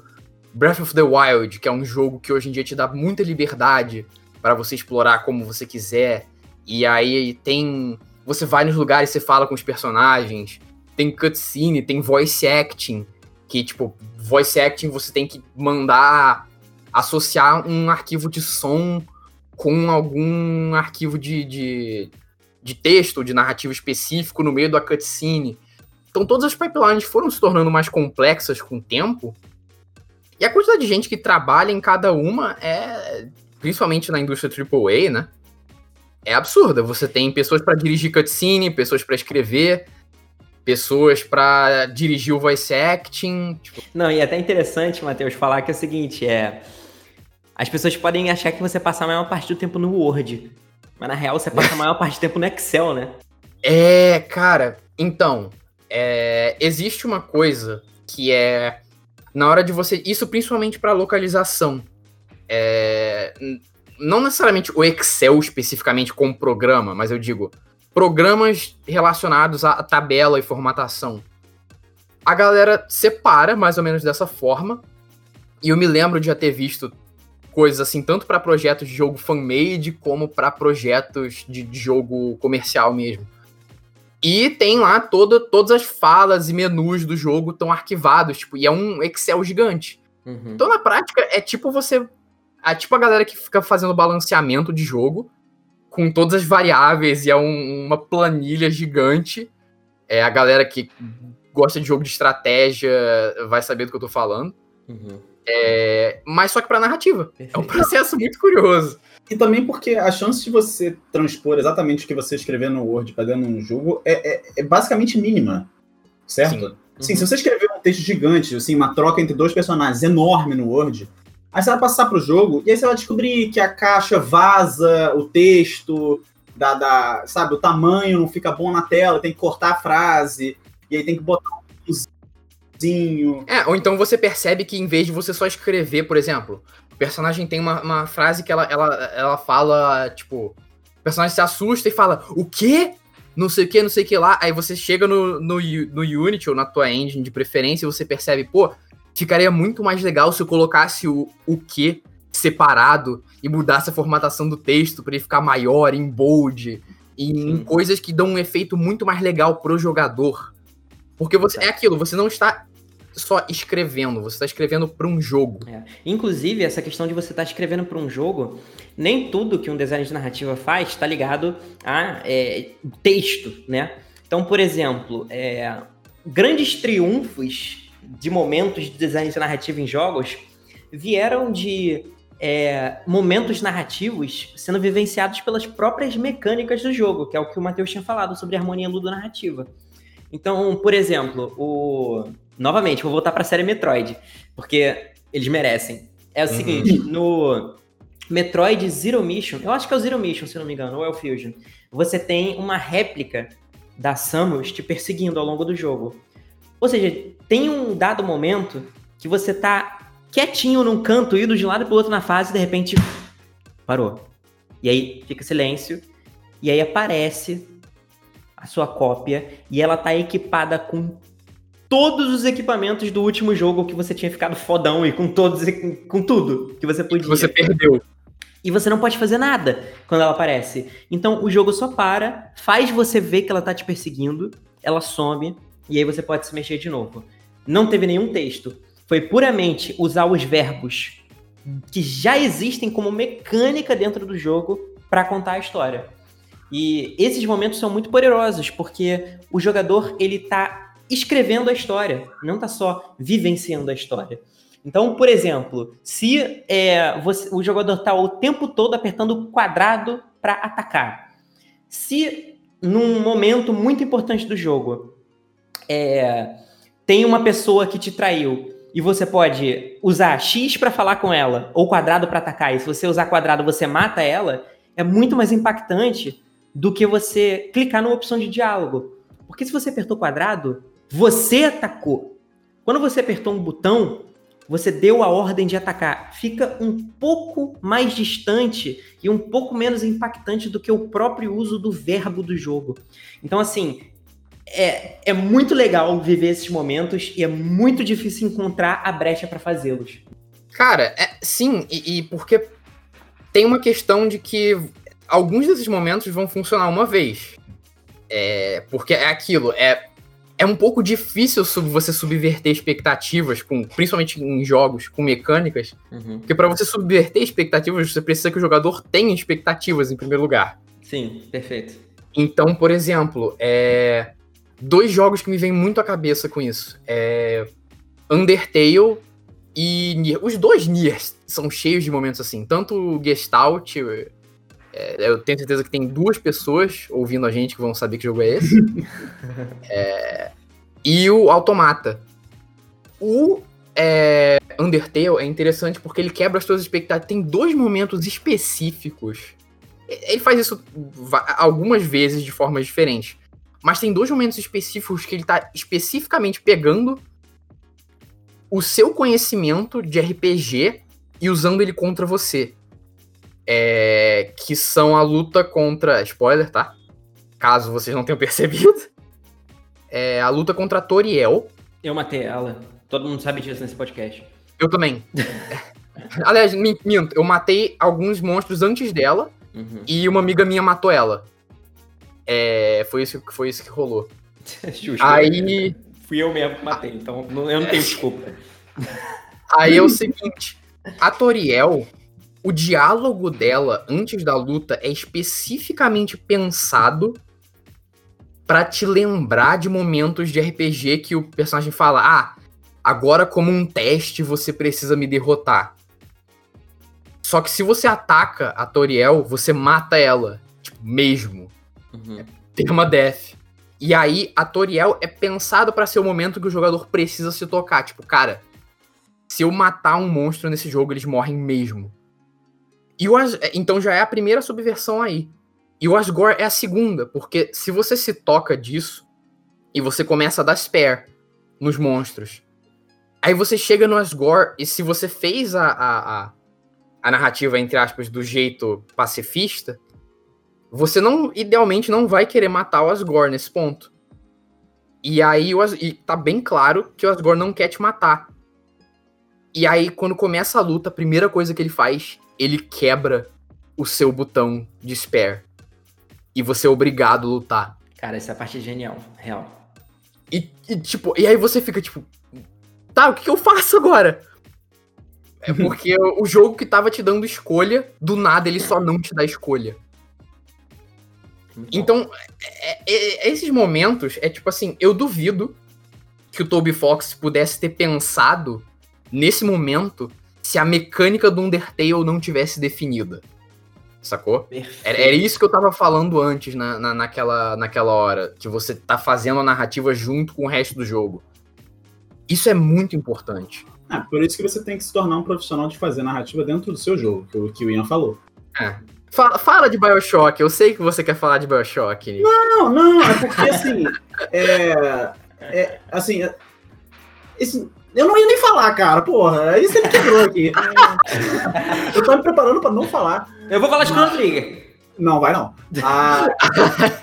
Breath of the Wild, que é um jogo que hoje em dia te dá muita liberdade para você explorar como você quiser. E aí tem. Você vai nos lugares, você fala com os personagens. Tem cutscene, tem voice acting. Que, tipo, voice acting você tem que mandar associar um arquivo de som com algum arquivo de, de, de texto, de narrativa específico no meio da cutscene. Então todas as pipelines foram se tornando mais complexas com o tempo. E a quantidade de gente que trabalha em cada uma é, principalmente na indústria AAA, né? É absurda. Você tem pessoas para dirigir cutscene, pessoas para escrever, pessoas para dirigir o voice acting. Tipo... Não, e é até interessante, Matheus, falar que é o seguinte, é as pessoas podem achar que você passa a maior parte do tempo no Word, mas na real você passa a maior parte do tempo no Excel, né? É, cara. Então, é, existe uma coisa que é na hora de você. Isso principalmente para localização. É, não necessariamente o Excel especificamente como programa, mas eu digo programas relacionados à tabela e formatação. a galera separa mais ou menos dessa forma. E eu me lembro de já ter visto coisas assim, tanto para projetos de jogo fan-made, como para projetos de, de, jogo comercial mesmo. E tem lá toda, todas as falas e menus do jogo estão arquivados, tipo, e é um Excel gigante. Uhum. Então, na prática, é tipo você. É tipo a galera que fica fazendo balanceamento de jogo, com todas as variáveis, e é um, uma planilha gigante. É a galera que gosta de jogo de estratégia vai saber do que eu tô falando. Uhum. É, mas só que pra narrativa. Perfeito. É um processo muito curioso. E também porque a chance de você transpor exatamente o que você escrever no Word para dentro de um jogo é, é, é, basicamente mínima. Certo? Sim. Uhum. Sim, se você escrever um texto gigante, assim, uma troca entre dois personagens enorme no Word, aí você vai passar pro jogo e aí você vai descobrir que a caixa vaza o texto, da, da, sabe, o tamanho não fica bom na tela, tem que cortar a frase, e aí tem que botar um é, ou então você percebe que em vez de você só escrever, por exemplo, o personagem tem uma, uma frase que ela, ela, ela fala, tipo, o personagem se assusta e fala, o quê? Não sei o que, não sei o que lá. Aí você chega no, no, no Unity ou na tua engine de preferência e você percebe, pô, ficaria muito mais legal se eu colocasse o, o que separado e mudasse a formatação do texto para ele ficar maior, em bold, em, coisas que dão um efeito muito mais legal pro jogador. Porque você é aquilo, você não está só escrevendo, você está escrevendo para um jogo. É. Inclusive, essa questão de você estar tá escrevendo para um jogo, nem tudo que um design de narrativa faz está ligado a é, texto, né? Então, por exemplo, é, grandes triunfos de momentos de design de narrativa em jogos vieram de é, momentos narrativos sendo vivenciados pelas próprias mecânicas do jogo, que é o que o Matheus tinha falado sobre harmonia ludonarrativa. Então, por exemplo, o novamente, vou voltar para a série Metroid, porque eles merecem. É o uhum. seguinte, no Metroid Zero Mission, eu acho que é o Zero Mission, se não me engano, ou é o Fusion, você tem uma réplica da Samus te perseguindo ao longo do jogo. Ou seja, tem um dado momento que você tá quietinho num canto, indo de um lado pro outro na fase, e de repente parou. E aí fica silêncio, e aí aparece a sua cópia, e ela tá equipada com todos os equipamentos do último jogo que você tinha ficado fodão e com todos com tudo que você podia. Você perdeu. E você não pode fazer nada quando ela aparece. Então o jogo só para, faz você ver que ela tá te perseguindo, ela some e aí você pode se mexer de novo. Não teve nenhum texto. Foi puramente usar os verbos que já existem como mecânica dentro do jogo para contar a história. E esses momentos são muito poderosos, porque o jogador ele tá escrevendo a história, não está só vivenciando a história. Então, por exemplo, se é, você, o jogador está o tempo todo apertando o quadrado para atacar, se num momento muito importante do jogo é, tem uma pessoa que te traiu e você pode usar X para falar com ela ou quadrado para atacar, e se você usar quadrado você mata ela, é muito mais impactante do que você clicar numa opção de diálogo. Porque se você apertou quadrado, você atacou. Quando você apertou um botão, você deu a ordem de atacar. Fica um pouco mais distante e um pouco menos impactante do que o próprio uso do verbo do jogo. Então, assim, é, é muito legal viver esses momentos e é muito difícil encontrar a brecha para fazê-los. Cara, é, sim, e, e porque tem uma questão de que alguns desses momentos vão funcionar uma vez. É, porque é aquilo, é é um pouco difícil sub, você subverter expectativas, com, principalmente em jogos com mecânicas, uhum. porque para você subverter expectativas, você precisa que o jogador tenha expectativas em primeiro lugar. Sim, perfeito. Então, por exemplo, é... dois jogos que me vêm muito à cabeça com isso. É... Undertale e Nier. Os dois Nier são cheios de momentos assim. Tanto o Gestalt, é, eu tenho certeza que tem duas pessoas ouvindo a gente que vão saber que jogo é esse. é, e o Automata. O é, Undertale é interessante porque ele quebra as suas expectativas. Tem dois momentos específicos. Ele faz isso algumas vezes de formas diferentes. Mas tem dois momentos específicos que ele tá especificamente pegando o seu conhecimento de RPG e usando ele contra você é, que são a luta contra. Spoiler, tá? Caso vocês não tenham percebido. É a luta contra Toriel, Eu matei ela. Todo mundo sabe disso nesse podcast. Eu também. Aliás, min- minto, eu matei alguns monstros antes dela Uhum. e uma amiga minha matou ela. É, foi isso, foi isso que rolou. Justo. Aí, Fui eu mesmo que matei, então não- eu não tenho desculpa. aí é o seguinte, a Toriel, o diálogo dela antes da luta é especificamente pensado pra te lembrar de momentos de RPG que o personagem fala: "Ah, agora como um teste você precisa me derrotar". Só que se você ataca a Toriel, você mata ela, tipo, mesmo. Uhum. permadeath. E aí, a Toriel é pensado pra ser o momento que o jogador precisa se tocar. Tipo, cara, se eu matar um monstro nesse jogo, eles morrem mesmo. E o As- Então já é a primeira subversão aí. E o Asgore é a segunda, porque se você se toca disso e você começa a dar spare nos monstros, aí você chega no Asgore e se você fez a, a, a, a narrativa, entre aspas, do jeito pacifista, você não, idealmente, não vai querer matar o Asgore nesse ponto. E aí o As- e tá bem claro que o Asgore não quer te matar. E aí, quando começa a luta, a primeira coisa que ele faz, ele quebra o seu botão de spare. E você é obrigado a lutar. Cara, essa parte é genial, real. E, e, tipo, e aí você fica tipo, tá, o que, que eu faço agora? É porque o jogo que tava te dando escolha, do nada ele só não te dá escolha. Então, é- é- esses momentos, é tipo assim, eu duvido que o Toby Fox pudesse ter pensado nesse momento se a mecânica do Undertale não tivesse definida. Sacou? Era, era isso que eu tava falando antes na, na- naquela, naquela hora, que você tá fazendo a narrativa junto com o resto do jogo. Isso é muito importante. Ah, por isso que você tem que se tornar um profissional de fazer narrativa dentro do seu jogo, que o que o Ian falou. Fala, fala de Bioshock, eu sei que você quer falar de Bioshock. Não, não, é porque assim. é, é, assim. é- esse- eu não ia nem falar, cara, porra. Aí você me quebrou aqui. eu tava me preparando pra não falar. Eu vou falar de Chrono Trigger. Não, vai não. Ah,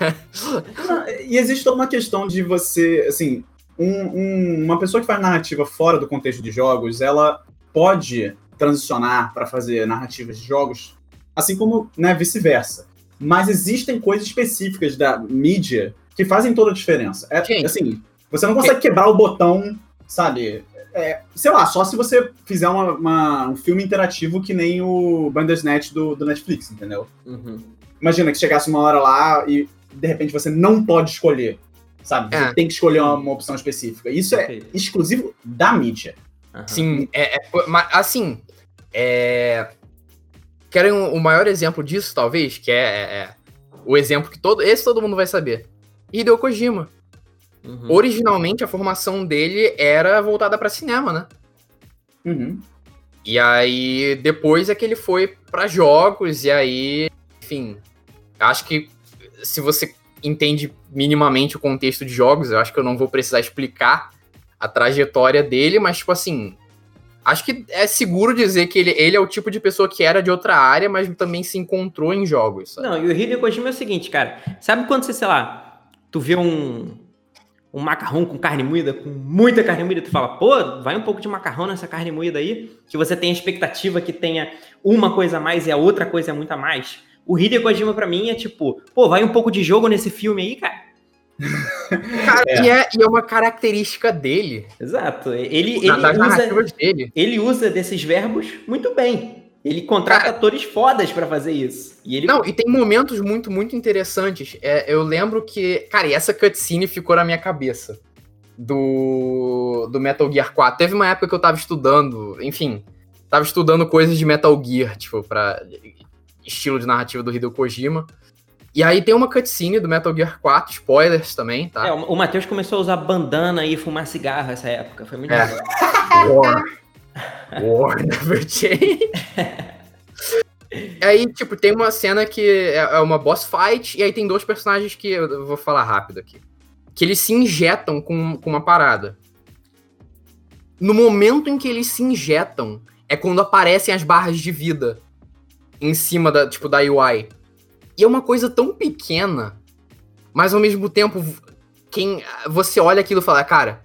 e existe toda uma questão de você, assim, um- um- uma pessoa que faz narrativa fora do contexto de jogos, ela pode transicionar para fazer narrativas de jogos, assim como né, vice-versa. Mas existem coisas específicas da mídia que fazem toda a diferença. É, Sim. assim, você não consegue quebrar o botão, sabe? É, sei lá, só se você fizer uma- uma- um filme interativo que nem o Bandersnatch do, do Netflix, entendeu? Uhum. Imagina que chegasse uma hora lá e de repente você não pode escolher, sabe? Você É. tem que escolher uma, uma opção específica. Isso é exclusivo da mídia. Aham. Sim, é, é- mas, assim, é... Querem um- o maior exemplo disso, talvez, que é, é- é o exemplo que todo... Esse todo mundo vai saber. Hideo Kojima. Uhum. Originalmente, a formação dele era voltada pra cinema, né? Uhum. E aí, depois é que ele foi pra jogos, e aí, enfim, acho que se você entende minimamente o contexto de jogos, eu acho que eu não vou precisar explicar a trajetória dele, mas, tipo assim, acho que é seguro dizer que ele, ele é o tipo de pessoa que era de outra área, mas também se encontrou em jogos, sabe? Não, e o Hideo Kojima é o seguinte, cara. Sabe quando você, sei lá, tu vê um, um macarrão com carne moída, com muita carne moída, tu fala, pô, vai um pouco de macarrão nessa carne moída aí, que você tem a expectativa que tenha uma coisa a mais e a outra coisa é muito a mais. O Hideo Kojima pra mim é tipo, pô, vai um pouco de jogo nesse filme aí, cara. Cara, É. E, é, e é uma característica dele, Exato. Ele, ele, da- das usa, dele. ele usa desses verbos muito bem. Ele contrata Cara- atores fodas pra fazer isso. E ele Não, e tem momentos muito, muito interessantes. É, eu lembro que. Cara, e essa cutscene ficou na minha cabeça. Do, do Metal Gear 4. Teve uma época que eu tava estudando, enfim, tava estudando coisas de Metal Gear, tipo, pra estilo de narrativa do Hideo Kojima. E aí tem uma cutscene do Metal Gear 4, spoilers também, tá? É, o Matheus começou a usar bandana e fumar cigarro essa época. Foi muito É. War. War never change. aí, tipo, tem uma cena que é é uma boss fight, e aí tem dois personagens que eu vou falar rápido aqui. Que eles se injetam com, com uma parada. No momento em que eles se injetam, é quando aparecem as barras de vida em cima da, tipo, da UI. E é uma coisa tão pequena, mas ao mesmo tempo, quem você olha aquilo e fala, cara,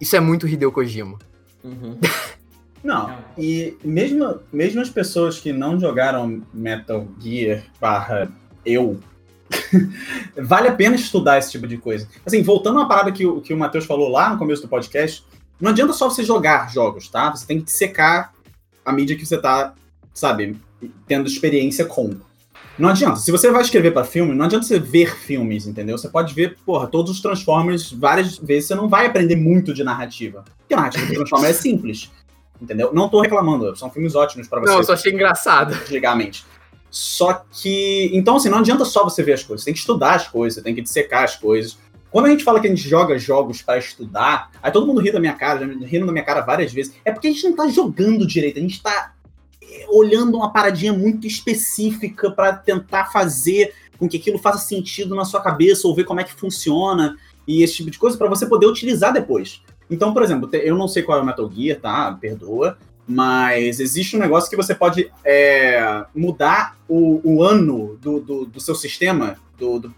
Isso é muito Hideo Kojima. Uhum. Não, e mesmo, mesmo as pessoas que não jogaram Metal Gear barra eu, vale a pena estudar esse tipo de coisa. Assim, voltando à parada que o, que o Matheus falou lá no começo do podcast, não adianta só você jogar jogos, tá? Você tem que secar a mídia que você tá, sabe, tendo experiência com. Não adianta. Se você vai escrever para filme, não adianta você ver filmes, entendeu? Você pode ver, porra, todos os Transformers várias vezes, você não vai aprender muito de narrativa. Porque a narrativa do Transformers é simples. Entendeu? Não tô reclamando, são filmes ótimos para você. Não, eu só achei engraçado. Antigamente. Só que. Então, assim, não adianta só você ver as coisas, você tem que estudar as coisas, você tem que dissecar as coisas. Quando a gente fala que a gente joga jogos para estudar, aí todo mundo ri da minha cara, já rindo da minha cara várias vezes. É porque a gente não tá jogando direito, a gente tá olhando uma paradinha muito específica para tentar fazer com que aquilo faça sentido na sua cabeça ou ver como é que funciona e esse tipo de coisa para você poder utilizar depois. Então, por exemplo, eu não sei qual é o Metal Gear, tá? Perdoa. Mas existe um negócio que você pode é, mudar o, o ano do, do, do, seu sistema, do, do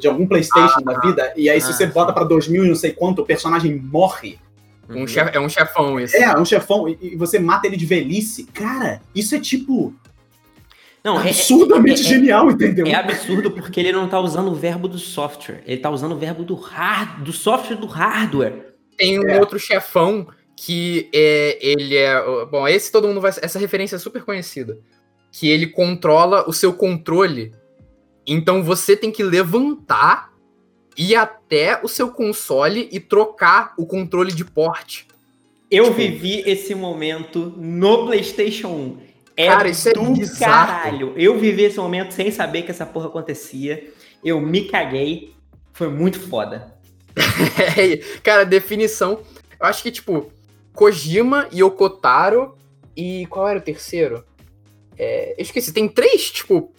de algum PlayStation ah, da vida, e aí ah, se você bota para 2000 e não sei quanto, o personagem morre. Um chef, é um chefão isso. É, é um chefão, e, e você mata ele de velhice. Cara, isso é tipo. Não, é, absurdamente é, é, genial, entendeu? É absurdo porque ele não tá usando o verbo do software, ele tá usando o verbo do hard, do software do hardware. Tem um é. outro chefão que é, ele é. Bom, esse todo mundo vai. Essa referência é super conhecida. Que ele controla o seu controle. Então você tem que levantar, ir até o seu console e trocar o controle de porte. Eu tipo, vivi esse momento no PlayStation 1. É cara, isso é do é caralho. Eu vivi esse momento sem saber que essa porra acontecia. Eu me caguei. Foi muito foda. cara, definição. Eu acho que, tipo, Kojima, Yokotaro e qual era o terceiro? É, eu esqueci, tem três, tipo.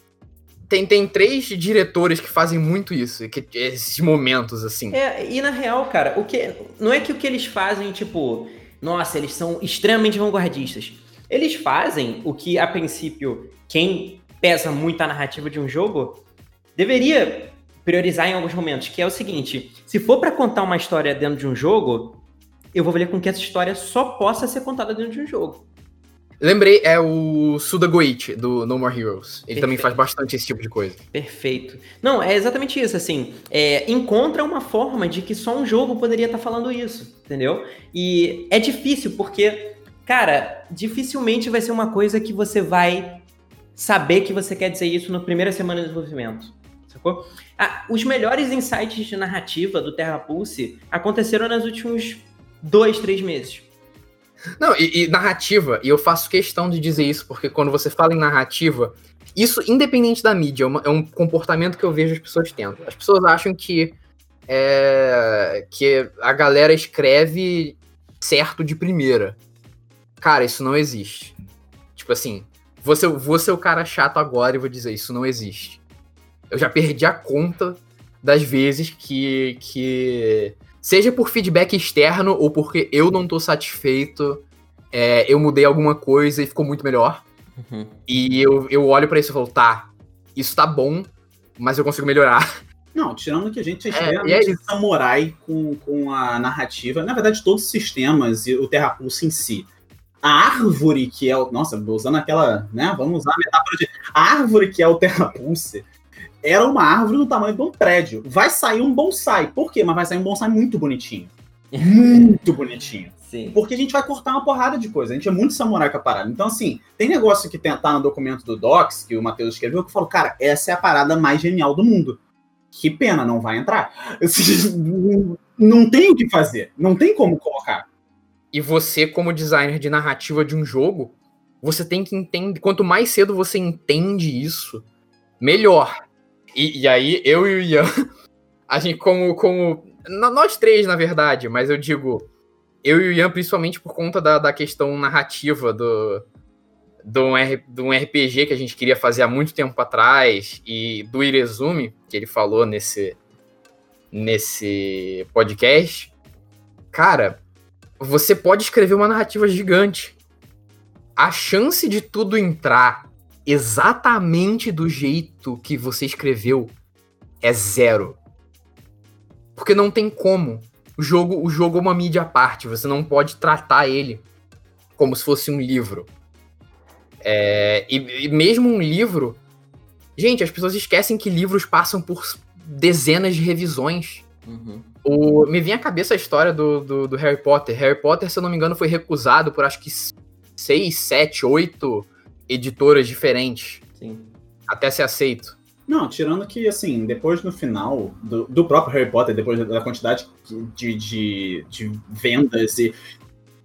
Tem, tem três diretores que fazem muito isso, que, esses momentos, assim. É, e na real, cara, o que. Não é que o que eles fazem, tipo, nossa, eles são extremamente vanguardistas. Eles fazem o que, a princípio, quem pesa muito a narrativa de um jogo deveria priorizar em alguns momentos, que é o seguinte: se for para contar uma história dentro de um jogo, eu vou ver com que essa história só possa ser contada dentro de um jogo. Lembrei, é o Suda Goichi, do No More Heroes. Ele Perfeito. também faz bastante esse tipo de coisa. Perfeito. Não, é exatamente isso, assim. É, encontra uma forma de que só um jogo poderia estar tá falando isso, entendeu? E é difícil, porque, cara, dificilmente vai ser uma coisa que você vai saber que você quer dizer isso na primeira semana de desenvolvimento. Sacou? Ah, os melhores insights de narrativa do Terra Pulse aconteceram nos últimos dois, três meses. Não, e, e, narrativa, e eu faço questão de dizer isso, porque quando você fala em narrativa, isso, independente da mídia, é, uma, é um comportamento que eu vejo as pessoas tendo. As pessoas acham que, é, que a galera escreve certo de primeira. Cara, isso não existe. Tipo assim, você, vou ser o cara chato agora e vou dizer, isso não existe. Eu já perdi a conta das vezes que, que Seja por feedback externo ou porque eu não tô satisfeito, é, eu mudei alguma coisa e ficou muito melhor. Uhum. E eu, eu olho para isso e falo, tá, isso tá bom, mas eu consigo melhorar. Não, tirando que a gente é, é extremamente é samurai com, com a narrativa. Na verdade, todos os sistemas e o Terra Pulse em si. A árvore que é o. Nossa, usando aquela. né? Vamos usar a metáfora de. A árvore que é o Terra Pulse era uma árvore do tamanho de um prédio. Vai sair um bonsai. Por quê? Mas vai sair um bonsai muito bonitinho. Muito bonitinho. Sim. Porque a gente vai cortar uma porrada de coisa. A gente é muito samurai com a parada. Então, assim, tem negócio que tá no documento do Docs, que o Matheus escreveu, que eu falo, cara, essa é a parada mais genial do mundo. Que pena, não vai entrar. Não tem o que fazer. Não tem como colocar. E você, como designer de narrativa de um jogo, você tem que entender. Quanto mais cedo você entende isso, melhor. E, e, aí, eu e o Ian, a gente, como, como. Nós três, na verdade, mas eu digo. Eu e o Ian, principalmente por conta da, da questão narrativa do, do, um do um RPG que a gente queria fazer há muito tempo atrás, e do Irezumi, que ele falou nesse, nesse podcast. Cara, você pode escrever uma narrativa gigante. A chance de tudo entrar exatamente do jeito que você escreveu é zero. Porque não tem como. o jogo, o jogo é uma mídia à parte, você não pode tratar ele como se fosse um livro. É, e, e mesmo um livro. Gente, as pessoas esquecem que livros passam por dezenas de revisões. Uhum. O, me vem à cabeça a história do, do, do, Harry Potter. Harry Potter, se eu não me engano, foi recusado por acho que seis, sete, oito editoras diferentes. Sim. Até ser aceito. Não, tirando que, assim, depois no final do, do próprio Harry Potter, depois da quantidade de, de, de vendas e,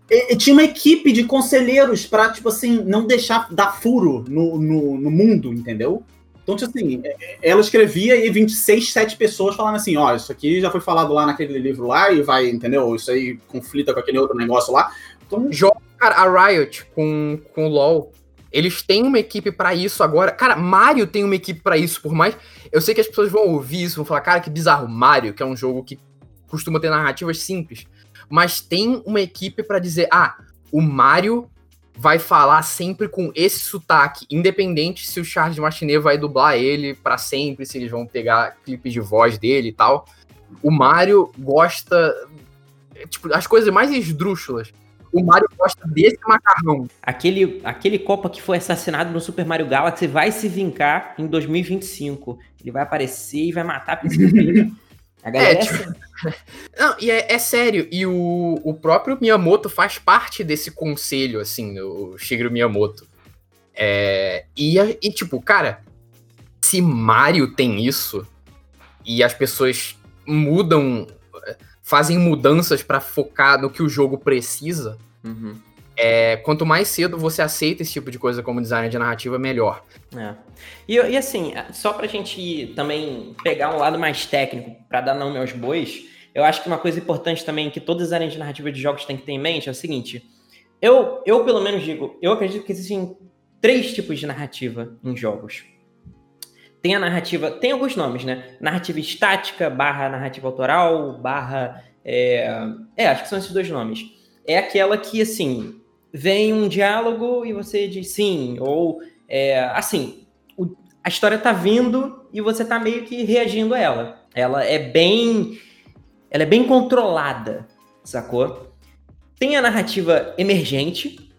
e, e, tinha uma equipe de conselheiros pra, tipo assim, não deixar dar furo no, no, no mundo, entendeu? Então, tipo assim, é, é, ela escrevia e 26, 7 pessoas falando assim, ó, isso aqui já foi falado lá naquele livro lá e vai, entendeu? Isso aí conflita com aquele outro negócio lá. Então... Joga, a Riot com, com o LoL, eles têm uma equipe para isso agora. Cara, Mario tem uma equipe para isso, por mais... Eu sei que as pessoas vão ouvir isso, vão falar, cara, que bizarro. Mario, que é um jogo que costuma ter narrativas simples, mas tem uma equipe para dizer, ah, o Mario vai falar sempre com esse sotaque, independente se o Charles Martinet vai dublar ele para sempre, se eles vão pegar clipes de voz dele e tal. O Mario gosta tipo as coisas mais esdrúxulas. O Mario gosta desse macarrão. Aquele, aquele Copa que foi assassinado no Super Mario Galaxy vai se vincar em 2025. Ele vai aparecer e vai matar a A galera é, é tipo... Não, e é, é, sério, e o, o próprio Miyamoto faz parte desse conselho, assim, o Shigeru Miyamoto. É, e, e, tipo, cara, se Mario tem isso, e as pessoas mudam, fazem mudanças para focar no que o jogo precisa, uhum. É, quanto mais cedo você aceita esse tipo de coisa como designer de narrativa, melhor. É. E, e, assim, só pra gente também pegar um lado mais técnico, para dar nome aos bois, eu acho que uma coisa importante também que os áreas de narrativa de jogos têm que ter em mente é o seguinte: eu, eu pelo menos digo, eu acredito que existem três tipos de narrativa em jogos. Tem a narrativa, tem alguns nomes, né? Narrativa estática, barra narrativa autoral, barra. É, é acho que são esses dois nomes. É aquela que, assim, vem um diálogo e você diz sim, ou é, assim, o, a história tá vindo e você tá meio que reagindo a ela. Ela é bem. Ela é bem controlada, sacou? Tem a narrativa emergente.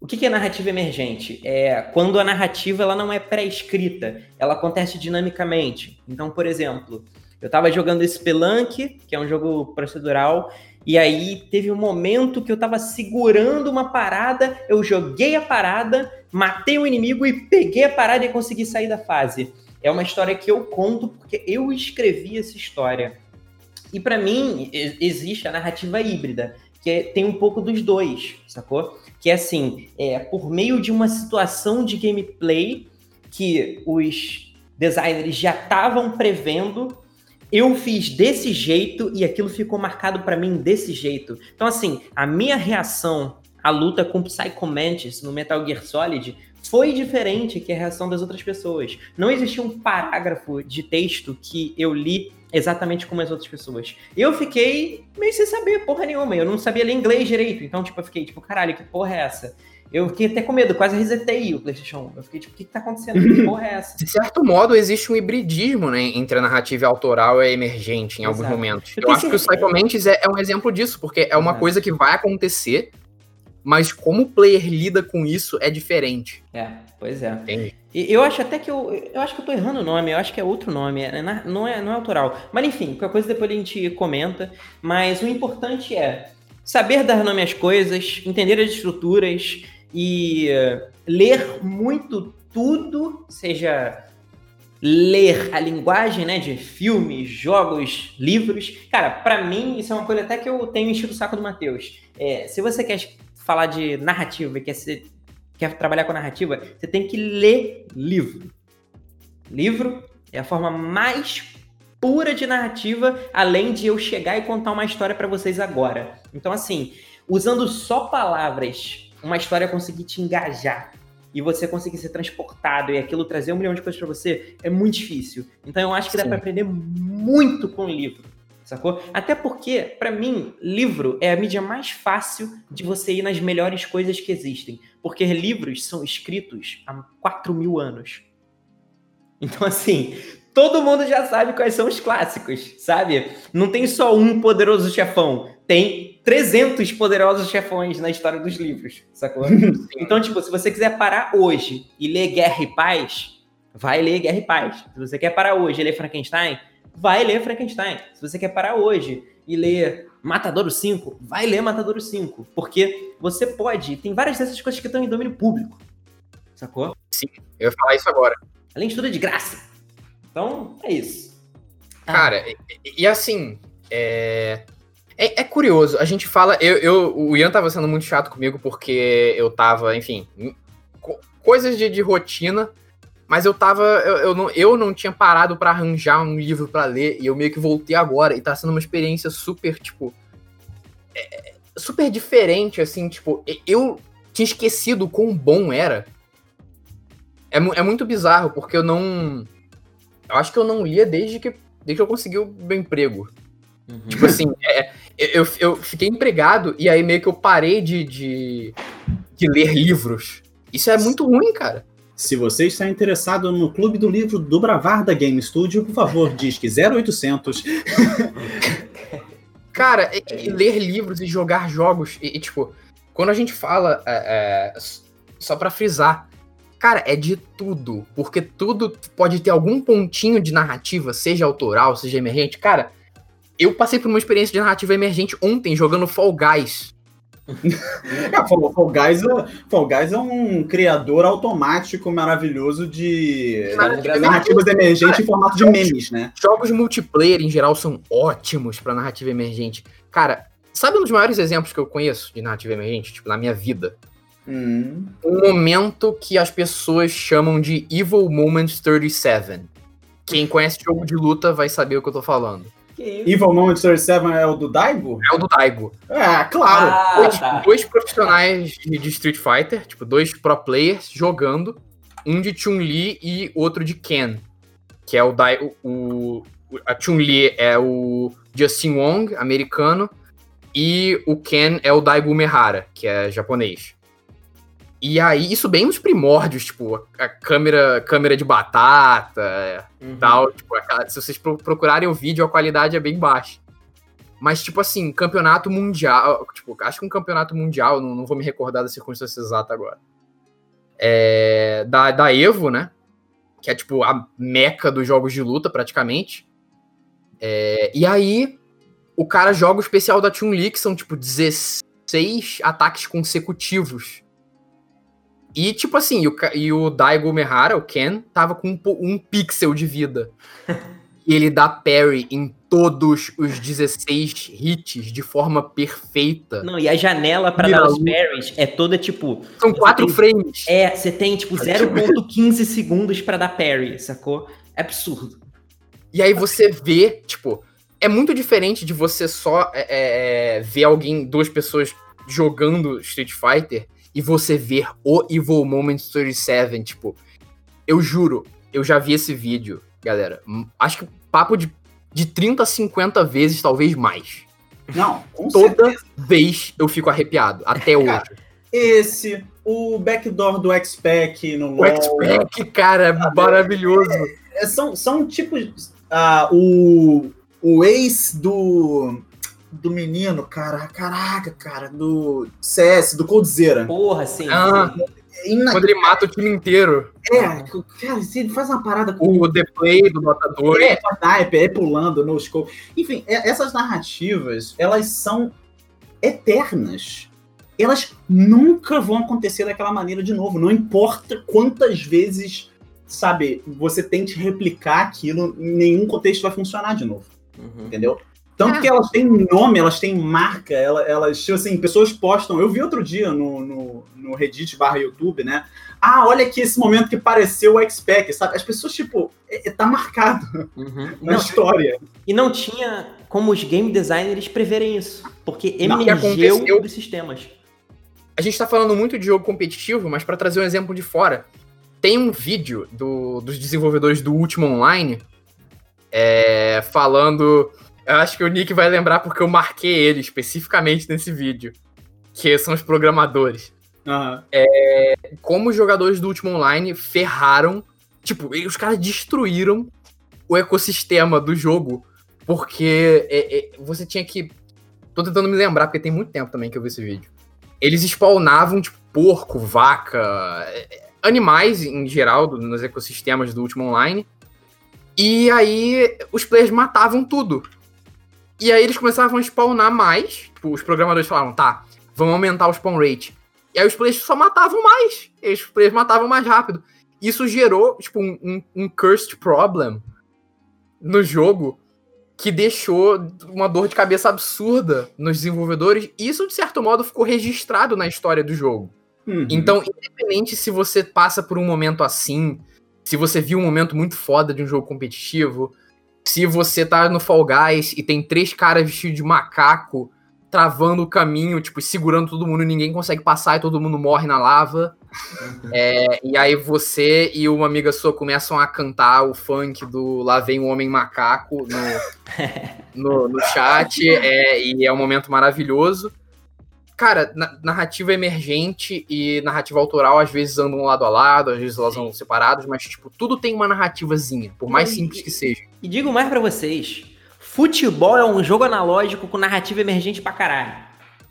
O que, é narrativa emergente? É quando a narrativa ela não é pré-escrita, ela acontece dinamicamente. Então, por exemplo, eu tava jogando Spelunk, que é um jogo procedural, e aí teve um momento que eu tava segurando uma parada, eu joguei a parada, matei o inimigo e peguei a parada e consegui sair da fase. É uma história que eu conto porque eu escrevi essa história. E para mim existe a narrativa híbrida, que é, tem um pouco dos dois, sacou? Que assim, é, por meio de uma situação de gameplay que os designers já estavam prevendo eu fiz desse jeito e aquilo ficou marcado para mim desse jeito. Então, assim, a minha reação à luta com Psycho Mantis no Metal Gear Solid foi diferente que a reação das outras pessoas. Não existia um parágrafo de texto que eu li exatamente como as outras pessoas. Eu fiquei meio sem saber porra nenhuma. Eu não sabia ler inglês direito. Então, tipo, eu fiquei tipo, caralho, que porra é essa? Eu fiquei até com medo, quase resetei o PlayStation 1. Eu fiquei tipo, o que, que tá acontecendo? Que porra é essa? De certo modo, existe um hibridismo né, entre a narrativa autoral e a emergente em Exato. alguns momentos. Eu, eu acho que o Psycho Mantis é, é, um exemplo disso, porque é uma é. coisa que vai acontecer, mas como o player lida com isso é diferente. É, pois é. Entendi. E eu acho até que eu. Eu acho que eu tô errando o nome, eu acho que é outro nome, é, não, é, não é autoral. Mas enfim, qualquer coisa depois a gente comenta. Mas o importante é saber dar nome às coisas, entender as estruturas e uh, ler muito tudo, seja ler a linguagem, né, de filmes, jogos, livros. Cara, para mim isso é uma coisa até que eu tenho enchido o saco do Matheus. É, se você quer falar de narrativa e quer, ser, quer trabalhar com narrativa, você tem que ler livro. Livro é a forma mais pura de narrativa, além de eu chegar e contar uma história para vocês agora. Então, assim, usando só palavras uma história conseguir te engajar e você conseguir ser transportado e aquilo trazer um milhão de coisas para você é muito difícil. Então eu acho que dá para aprender muito com o livro, sacou? Até porque, para mim, livro é a mídia mais fácil de você ir nas melhores coisas que existem. Porque livros são escritos há 4 mil anos. Então, assim, todo mundo já sabe quais são os clássicos, sabe? Não tem só um poderoso chefão, tem 300 poderosos chefões na história dos livros, sacou? então, tipo, se você quiser parar hoje e ler Guerra e Paz, vai ler Guerra e Paz. Se você quer parar hoje e ler Frankenstein, vai ler Frankenstein. Se você quer parar hoje e ler Matadouro 5, vai ler Matadouro 5. Porque você pode, tem várias dessas coisas que estão em domínio público. Sacou? Sim, eu ia falar isso agora. Além de tudo, é de graça. Então, é isso. Cara, e, e assim, é... é... É, curioso, a gente fala. Eu, eu, o Ian tava sendo muito chato comigo porque eu tava, enfim, co coisas de, de rotina mas eu tava. Eu, eu, não, eu não tinha parado para arranjar um livro para ler. E eu meio que voltei agora. E tá sendo uma experiência super, tipo. É, super diferente, assim, tipo. Eu tinha esquecido o quão bom era. É, é muito bizarro, porque eu não. Eu acho que eu não lia desde que, desde que eu consegui o meu emprego. Uhum. Tipo assim, é, eu, eu fiquei empregado e aí meio que eu parei de, de, de ler livros. Isso é muito ruim, cara. Se você está interessado no Clube do Livro do Bravar da Game Studio, por favor, diz que 0800. Cara, e, e ler livros e jogar jogos, e, e tipo, quando a gente fala, é, é, só para frisar, cara, é de tudo, porque tudo pode ter algum pontinho de narrativa, seja autoral, seja emergente. Cara, eu passei por uma experiência de narrativa emergente ontem jogando Fall Guys. Fall, Fall, Guys, é, Fall Guys é um criador automático maravilhoso de narrativas emergentes em formato de memes, né? Jogos multiplayer, em geral, são ótimos para narrativa emergente. Cara, sabe um dos maiores exemplos que eu conheço de narrativa emergente, tipo, na minha vida? Hum. Um momento que as pessoas chamam de Evil Moment 37. Quem conhece jogo de luta vai saber o que eu tô falando. Evil Moment 37 é o do Daigo? É o do Daigo. É, claro. Ah, dois, tá. dois, profissionais de, de, Street Fighter, tipo, dois pro players jogando, um de Chun-Li e outro de Ken. Que é o Daigo. O, a Chun-Li é o Justin Wong, americano, e o Ken é o Daigo Mehara, que é japonês. E aí, isso bem nos primórdios, tipo, a câmera, câmera de batata uhum. tal. Tipo, aquela, se vocês procurarem o vídeo, a qualidade é bem baixa. Mas, tipo assim, campeonato mundial. Tipo, acho que um campeonato mundial, não, não vou me recordar da circunstância exata agora. É, da, da Evo, né? Que é tipo a meca dos jogos de luta, praticamente. É, e aí, o cara joga o especial da Chun-Li, que são tipo 16 ataques consecutivos e, tipo assim, o, e o Daigo Mehara, o Ken, tava com um, um pixel de vida. e ele dá parry em todos os 16 hits de forma perfeita. Não, e a janela para dar os parries é toda tipo. São quatro tem, frames. É, você tem tipo 0,15 segundos para dar parry, sacou? É absurdo. E aí você vê, tipo, é muito diferente de você só é, é, ver alguém, duas pessoas jogando Street Fighter e você ver o Evil Moment 37, tipo, eu juro, eu já vi esse vídeo, galera. Acho que papo de, de 30 a 50 vezes, talvez mais. Não, com Toda certeza. vez eu fico arrepiado, até hoje. esse, o backdoor do X-Pack no LoL. O X-Pack, cara, é maravilhoso. É, é, são, são tipos. Uh, o, o ex do do menino, cara, caraca, cara, do CS, do Coldzera. Porra, sim. Ah, é Quando ele mata o time inteiro. É, cara, ele faz uma parada com. O The Play do Matador. É, sniper, é pulando no scope. Enfim, é, essas narrativas, elas são eternas. Elas nunca vão acontecer daquela maneira de novo. Não importa quantas vezes, sabe, você tente replicar aquilo, em nenhum contexto vai funcionar de novo. Uhum. Entendeu? Tanto é. que elas têm nome, elas têm marca, elas, elas, tipo assim, pessoas postam. Eu vi outro dia no, no, no Reddit barra YouTube, né? Ah, olha aqui esse momento que pareceu o X-Pack, sabe? As pessoas, tipo, é, é, tá marcado uhum. na não, história. E não tinha como os game designers preverem isso, porque emergeu dos sistemas. A gente tá falando muito de jogo competitivo, mas para trazer um exemplo de fora, tem um vídeo do, dos desenvolvedores do Último Online é, falando eu acho que o Nick vai lembrar porque eu marquei ele especificamente nesse vídeo. Que são os programadores. Uhum. É, como os jogadores do último online ferraram. Tipo, os caras destruíram o ecossistema do jogo, porque é, é, você tinha que. Tô tentando me lembrar, porque tem muito tempo também que eu vi esse vídeo. Eles spawnavam, tipo, porco, vaca, é, animais em geral do, nos ecossistemas do último online. E aí os players matavam tudo. E aí eles começavam a spawnar mais. Tipo, os programadores falavam, tá, vamos aumentar o spawn rate. E aí os players só matavam mais. E os players matavam mais rápido. Isso gerou, tipo, um, um, um cursed problem no jogo que deixou uma dor de cabeça absurda nos desenvolvedores. E isso, de certo modo, ficou registrado na história do jogo. Uhum. Então, independente se você passa por um momento assim, se você viu um momento muito foda de um jogo competitivo, se você tá no Fall Guys e tem três caras vestidos de macaco travando o caminho, tipo, segurando todo mundo e ninguém consegue passar e todo mundo morre na lava. Uhum. É, e aí você e uma amiga sua começam a cantar o funk do Lá Vem o Homem Macaco no, no, no chat, é, e é um momento maravilhoso. Cara, narrativa emergente e narrativa autoral às vezes andam lado a lado, às vezes elas andam separadas, mas, tipo, tudo tem uma narrativazinha, por mais simples que seja. E digo mais para vocês, futebol é um jogo analógico com narrativa emergente pra caralho.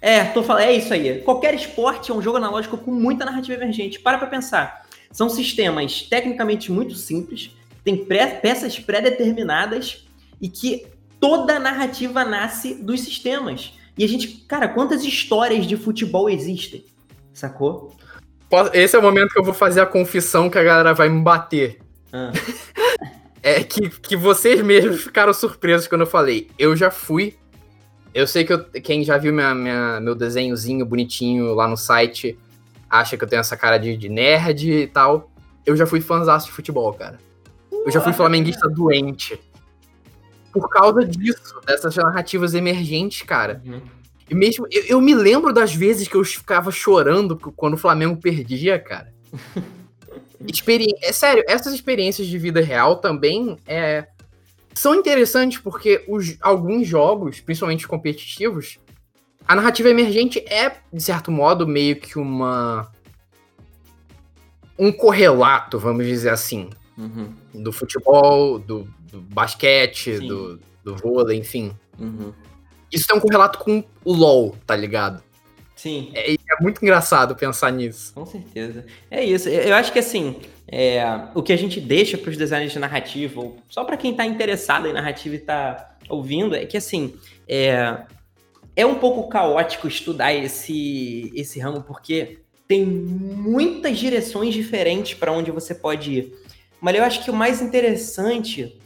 É, tô falando, é isso aí. Qualquer esporte é um jogo analógico com muita narrativa emergente. Para pra pensar. São sistemas tecnicamente muito simples, tem pré peças pré-determinadas e que toda a narrativa nasce dos sistemas. E a gente, cara, quantas histórias de futebol existem? Sacou? Esse é o momento que eu vou fazer a confissão que a galera vai me bater. Ah. é que, que vocês mesmos ficaram surpresos quando eu falei. Eu já fui. Eu sei que eu, quem já viu minha, minha, meu desenhozinho bonitinho lá no site acha que eu tenho essa cara de, de nerd e tal. Eu já fui fãzão de futebol, cara. Eu já fui flamenguista doente por causa disso, dessas narrativas emergentes, cara. Uhum. E mesmo. Eu, eu, me lembro das vezes que eu ficava chorando quando o Flamengo perdia, cara. Experi é sério, essas experiências de vida real também é, são interessantes porque os, alguns jogos, principalmente competitivos, a narrativa emergente é, de certo modo, meio que uma. um correlato, vamos dizer assim. Uhum. Do futebol, do, do basquete, do, do vôlei, enfim. Uhum. Isso tem um correlato com o LoL, tá ligado? Sim. É, é, muito engraçado pensar nisso. Com certeza. É isso. Eu acho que assim, é, o que a gente deixa para os designers de narrativa, ou só para quem tá interessado em narrativa e tá ouvindo, é que assim, é, é um pouco caótico estudar esse, esse ramo, porque tem muitas direções diferentes para onde você pode ir. Mas eu acho que o mais interessante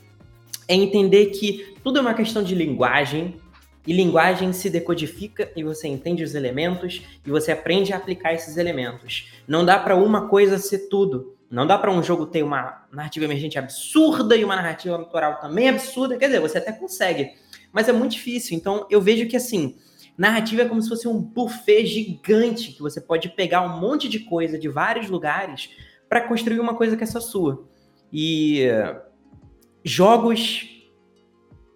é entender que tudo é uma questão de linguagem, e linguagem se decodifica e você entende os elementos e você aprende a aplicar esses elementos. Não dá para uma coisa ser tudo. Não dá para um jogo ter uma narrativa emergente absurda e uma narrativa autoral também absurda. Quer dizer, você até consegue, mas é muito difícil. Então eu vejo que assim, narrativa é como se fosse um buffet gigante que você pode pegar um monte de coisa de vários lugares para construir uma coisa que é só sua. E jogos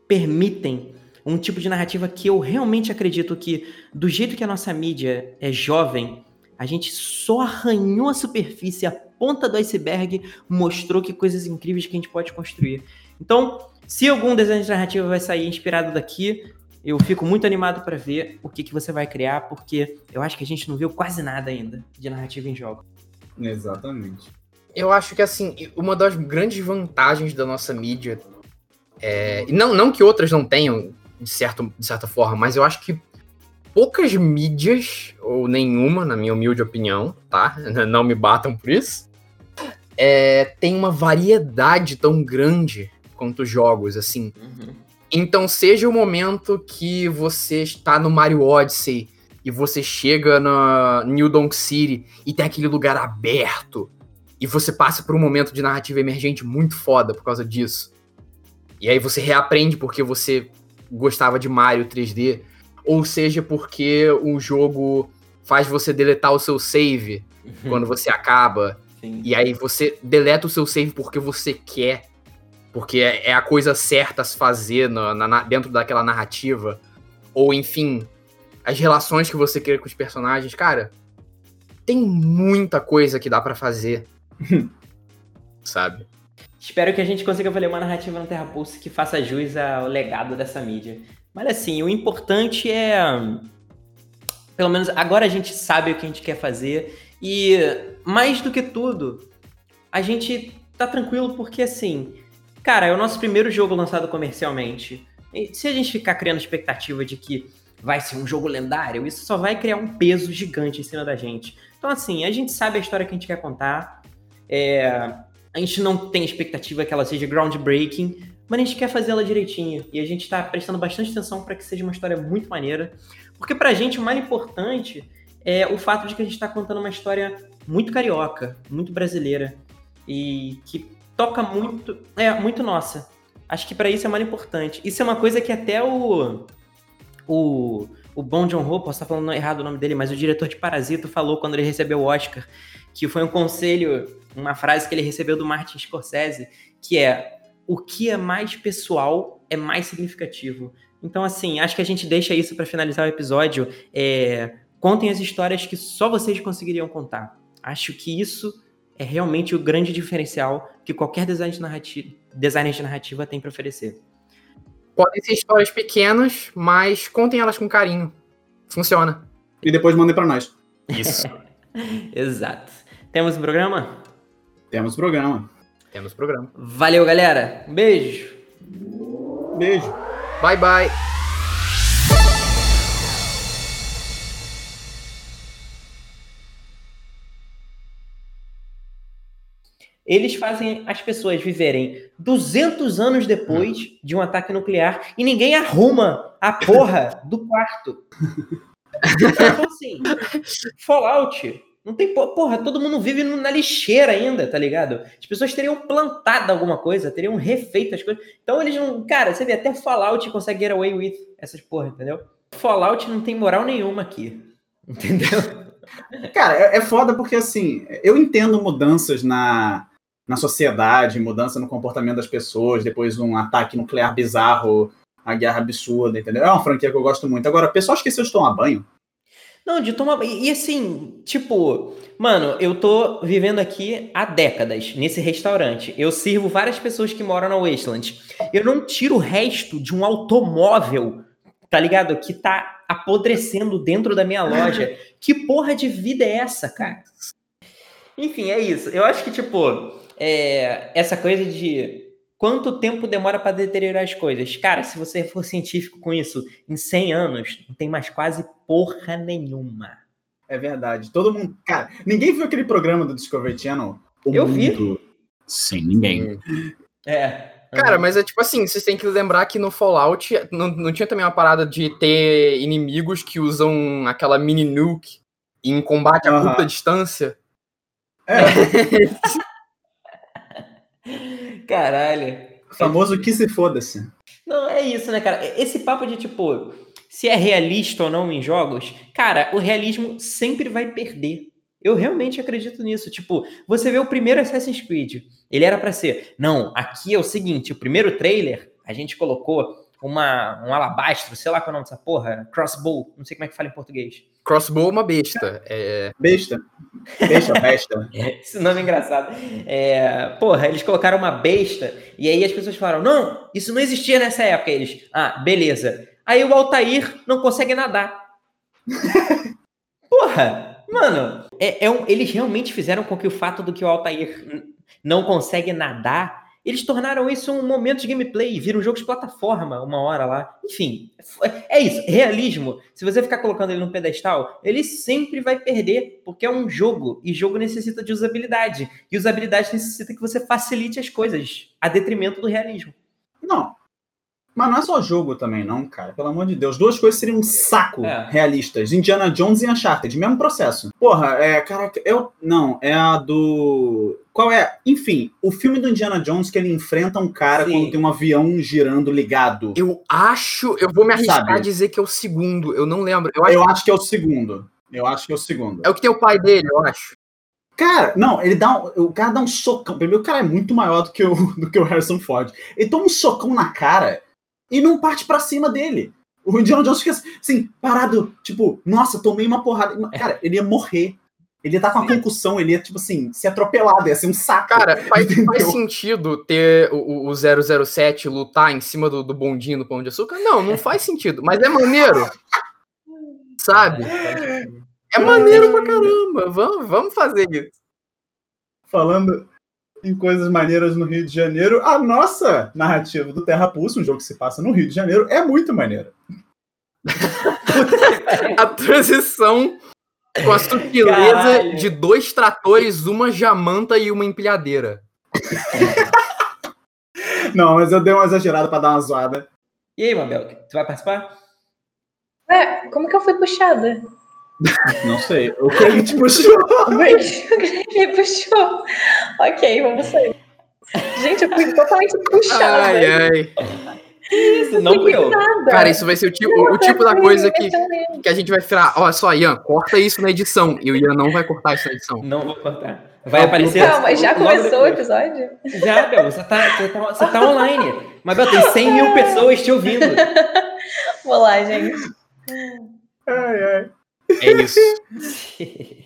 permitem um tipo de narrativa que eu realmente acredito que, do jeito que a nossa mídia é jovem, a gente só arranhou a superfície, a ponta do iceberg mostrou que coisas incríveis que a gente pode construir. Então, se algum desenho de narrativa vai sair inspirado daqui, eu fico muito animado para ver o que, que você vai criar, porque eu acho que a gente não viu quase nada ainda de narrativa em jogo. Exatamente. Eu acho que, assim, uma das grandes vantagens da nossa mídia, é, não, não que outras não tenham, de, certo, de certa forma, mas eu acho que poucas mídias, ou nenhuma, na minha humilde opinião, tá? Não me batam por isso, é, tem uma variedade tão grande quanto jogos, assim. Uhum. Então, seja o momento que você está no Mario Odyssey e você chega na New Donk City e tem aquele lugar aberto e você passa por um momento de narrativa emergente muito foda por causa disso. E aí você reaprende porque você gostava de Mario 3D, ou seja, porque o jogo faz você deletar o seu save uhum. quando você acaba. Sim. E aí você deleta o seu save porque você quer. Porque é, é a coisa certa a se fazer na, na, dentro daquela narrativa. Ou, enfim, as relações que você cria com os personagens. Cara, tem muita coisa que dá para fazer sabe? Espero que a gente consiga fazer uma narrativa no Terra Pulse que faça jus ao legado dessa mídia. Mas assim, o importante é. Pelo menos agora a gente sabe o que a gente quer fazer. E mais do que tudo, a gente tá tranquilo porque assim. Cara, é o nosso primeiro jogo lançado comercialmente. E se a gente ficar criando expectativa de que vai ser um jogo lendário, isso só vai criar um peso gigante em cima da gente. Então, assim, a gente sabe a história que a gente quer contar. É, a gente não tem expectativa que ela seja groundbreaking, mas a gente quer fazê-la direitinho. E a gente está prestando bastante atenção para que seja uma história muito maneira. Porque pra gente o mais importante é o fato de que a gente está contando uma história muito carioca, muito brasileira. E que toca muito. É, muito nossa. Acho que para isso é mais importante. Isso é uma coisa que até o. O, o Bom John Ho, posso estar falando errado o nome dele, mas o diretor de Parasita falou quando ele recebeu o Oscar, que foi um conselho, uma frase que ele recebeu do Martin Scorsese, que é o que é mais pessoal é mais significativo. Então, assim, acho que a gente deixa isso para finalizar o episódio. É, contem as histórias que só vocês conseguiriam contar. Acho que isso é realmente o grande diferencial que qualquer design de narrativa, designer de narrativa tem para oferecer. Podem ser histórias pequenas, mas contem elas com carinho. Funciona. E depois mandem para nós. Isso. Exato. Temos um programa? Temos programa. Temos programa. Valeu, galera. Um beijo. Beijo. Bye, bye. Eles fazem as pessoas viverem 200 anos depois de um ataque nuclear e ninguém arruma a porra do quarto. Então, assim, Fallout. Não tem porra, todo mundo vive na lixeira ainda, tá ligado? As pessoas teriam plantado alguma coisa, teriam refeito as coisas. Então eles não. Cara, você vê, até Fallout consegue get away with essas porra, entendeu? Fallout não tem moral nenhuma aqui. Entendeu? Cara, é, é foda porque assim, eu entendo mudanças na, na sociedade, mudança no comportamento das pessoas, depois um ataque nuclear bizarro, a guerra absurda, entendeu? É uma franquia que eu gosto muito. Agora, o pessoal esqueceu de tomar banho. Não, de tomar. E assim, tipo, mano, eu tô vivendo aqui há décadas nesse restaurante. Eu sirvo várias pessoas que moram na Wasteland. Eu não tiro o resto de um automóvel, tá ligado? Que tá apodrecendo dentro da minha loja. que porra de vida é essa, cara? Enfim, é isso. Eu acho que, tipo, é, essa coisa de quanto tempo demora para deteriorar as coisas. Cara, se você for científico com isso, em 100 anos, não tem mais quase porra nenhuma. É verdade. Todo mundo. Cara, ninguém viu aquele programa do Discovery Channel? O Eu mundo... vi. Sim, ninguém. É. Cara, mas é tipo assim, vocês têm que lembrar que no Fallout não, não tinha também uma parada de ter inimigos que usam aquela mini nuke em combate a curta distância? É. Caralho. O famoso que se foda-se. Não, é isso, né, cara? Esse papo de tipo, se é realista ou não em jogos, cara, o realismo sempre vai perder. Eu realmente acredito nisso. Tipo, você vê o primeiro Assassin's Creed, ele era para ser, não, aqui é o seguinte, o primeiro trailer, a gente colocou uma, um alabastro, sei lá qual é o nome dessa porra, crossbow, não sei como é que fala em português. Crossbow é uma besta. É... Besta. Besta, besta. Esse nome é engraçado. É, porra, eles colocaram uma besta e aí as pessoas falaram: não, isso não existia nessa época. eles, ah, beleza. Aí o Altair não consegue nadar. porra, mano, é, é um, eles realmente fizeram com que o fato do que o Altair não consegue nadar eles tornaram isso um momento de gameplay, vira um jogo de plataforma uma hora lá. Enfim, é isso. Realismo, se você ficar colocando ele no pedestal, ele sempre vai perder, porque é um jogo, e jogo necessita de usabilidade. E usabilidade necessita que você facilite as coisas, a detrimento do realismo. Não, mas não é só jogo também, não, cara. Pelo amor de Deus. Duas coisas seriam um saco é. realistas. Indiana Jones e Uncharted. Mesmo processo. Porra, é. Caraca, eu. Não, é a do. Qual é? Enfim, o filme do Indiana Jones que ele enfrenta um cara Sim. quando tem um avião girando ligado. Eu acho. Eu vou me arriscar a dizer que é o segundo. Eu não lembro. Eu acho, eu acho que é o segundo. Eu acho que é o segundo. É o que tem o pai dele, eu acho. Cara, não, ele dá um, o cara dá um socão. Primeiro, o cara é muito maior do que o, do que o Harrison Ford. Ele toma um socão na cara e não parte para cima dele. O Indiana Jones fica assim, parado, tipo, nossa, tomei uma porrada. Cara, ele ia morrer. Ele ia estar com uma concussão, ele ia, tipo assim, ser atropelado, ia ser um saco. Cara, faz, faz sentido ter o, o o 007 lutar em cima do, do bondinho do Pão de Açúcar? Não, não faz sentido. Mas é maneiro. Sabe? É maneiro pra caramba. Vamos, vamos fazer isso. Falando em coisas maneiras no Rio de Janeiro, a nossa narrativa do Terra Pulse, um jogo que se passa no Rio de Janeiro, é muito maneira. A transição com a sutileza Caralho. de dois tratores, uma jamanta e uma empilhadeira. Não, mas eu dei uma exagerada pra dar uma zoada. E aí, Mabel, tu vai participar? É, como que eu fui puxada? Não sei. O que a gente puxou. O Greg me puxou. Ok, vamos sair. Gente, eu fui totalmente puxada. Ai, ai. Isso, não fui eu. Nada. Cara, isso vai ser o tipo, o tipo da coisa que, que a gente vai falar. Olha só, Ian, corta isso na edição. E o Ian não vai cortar isso na edição. Não vou cortar. Vai aparecer. Calma, já começou o episódio? Já, Bel, você tá, você, tá, você tá online. Mabel, tem 100 mil pessoas te ouvindo. Vou lá, gente. Ai, ai. É isso.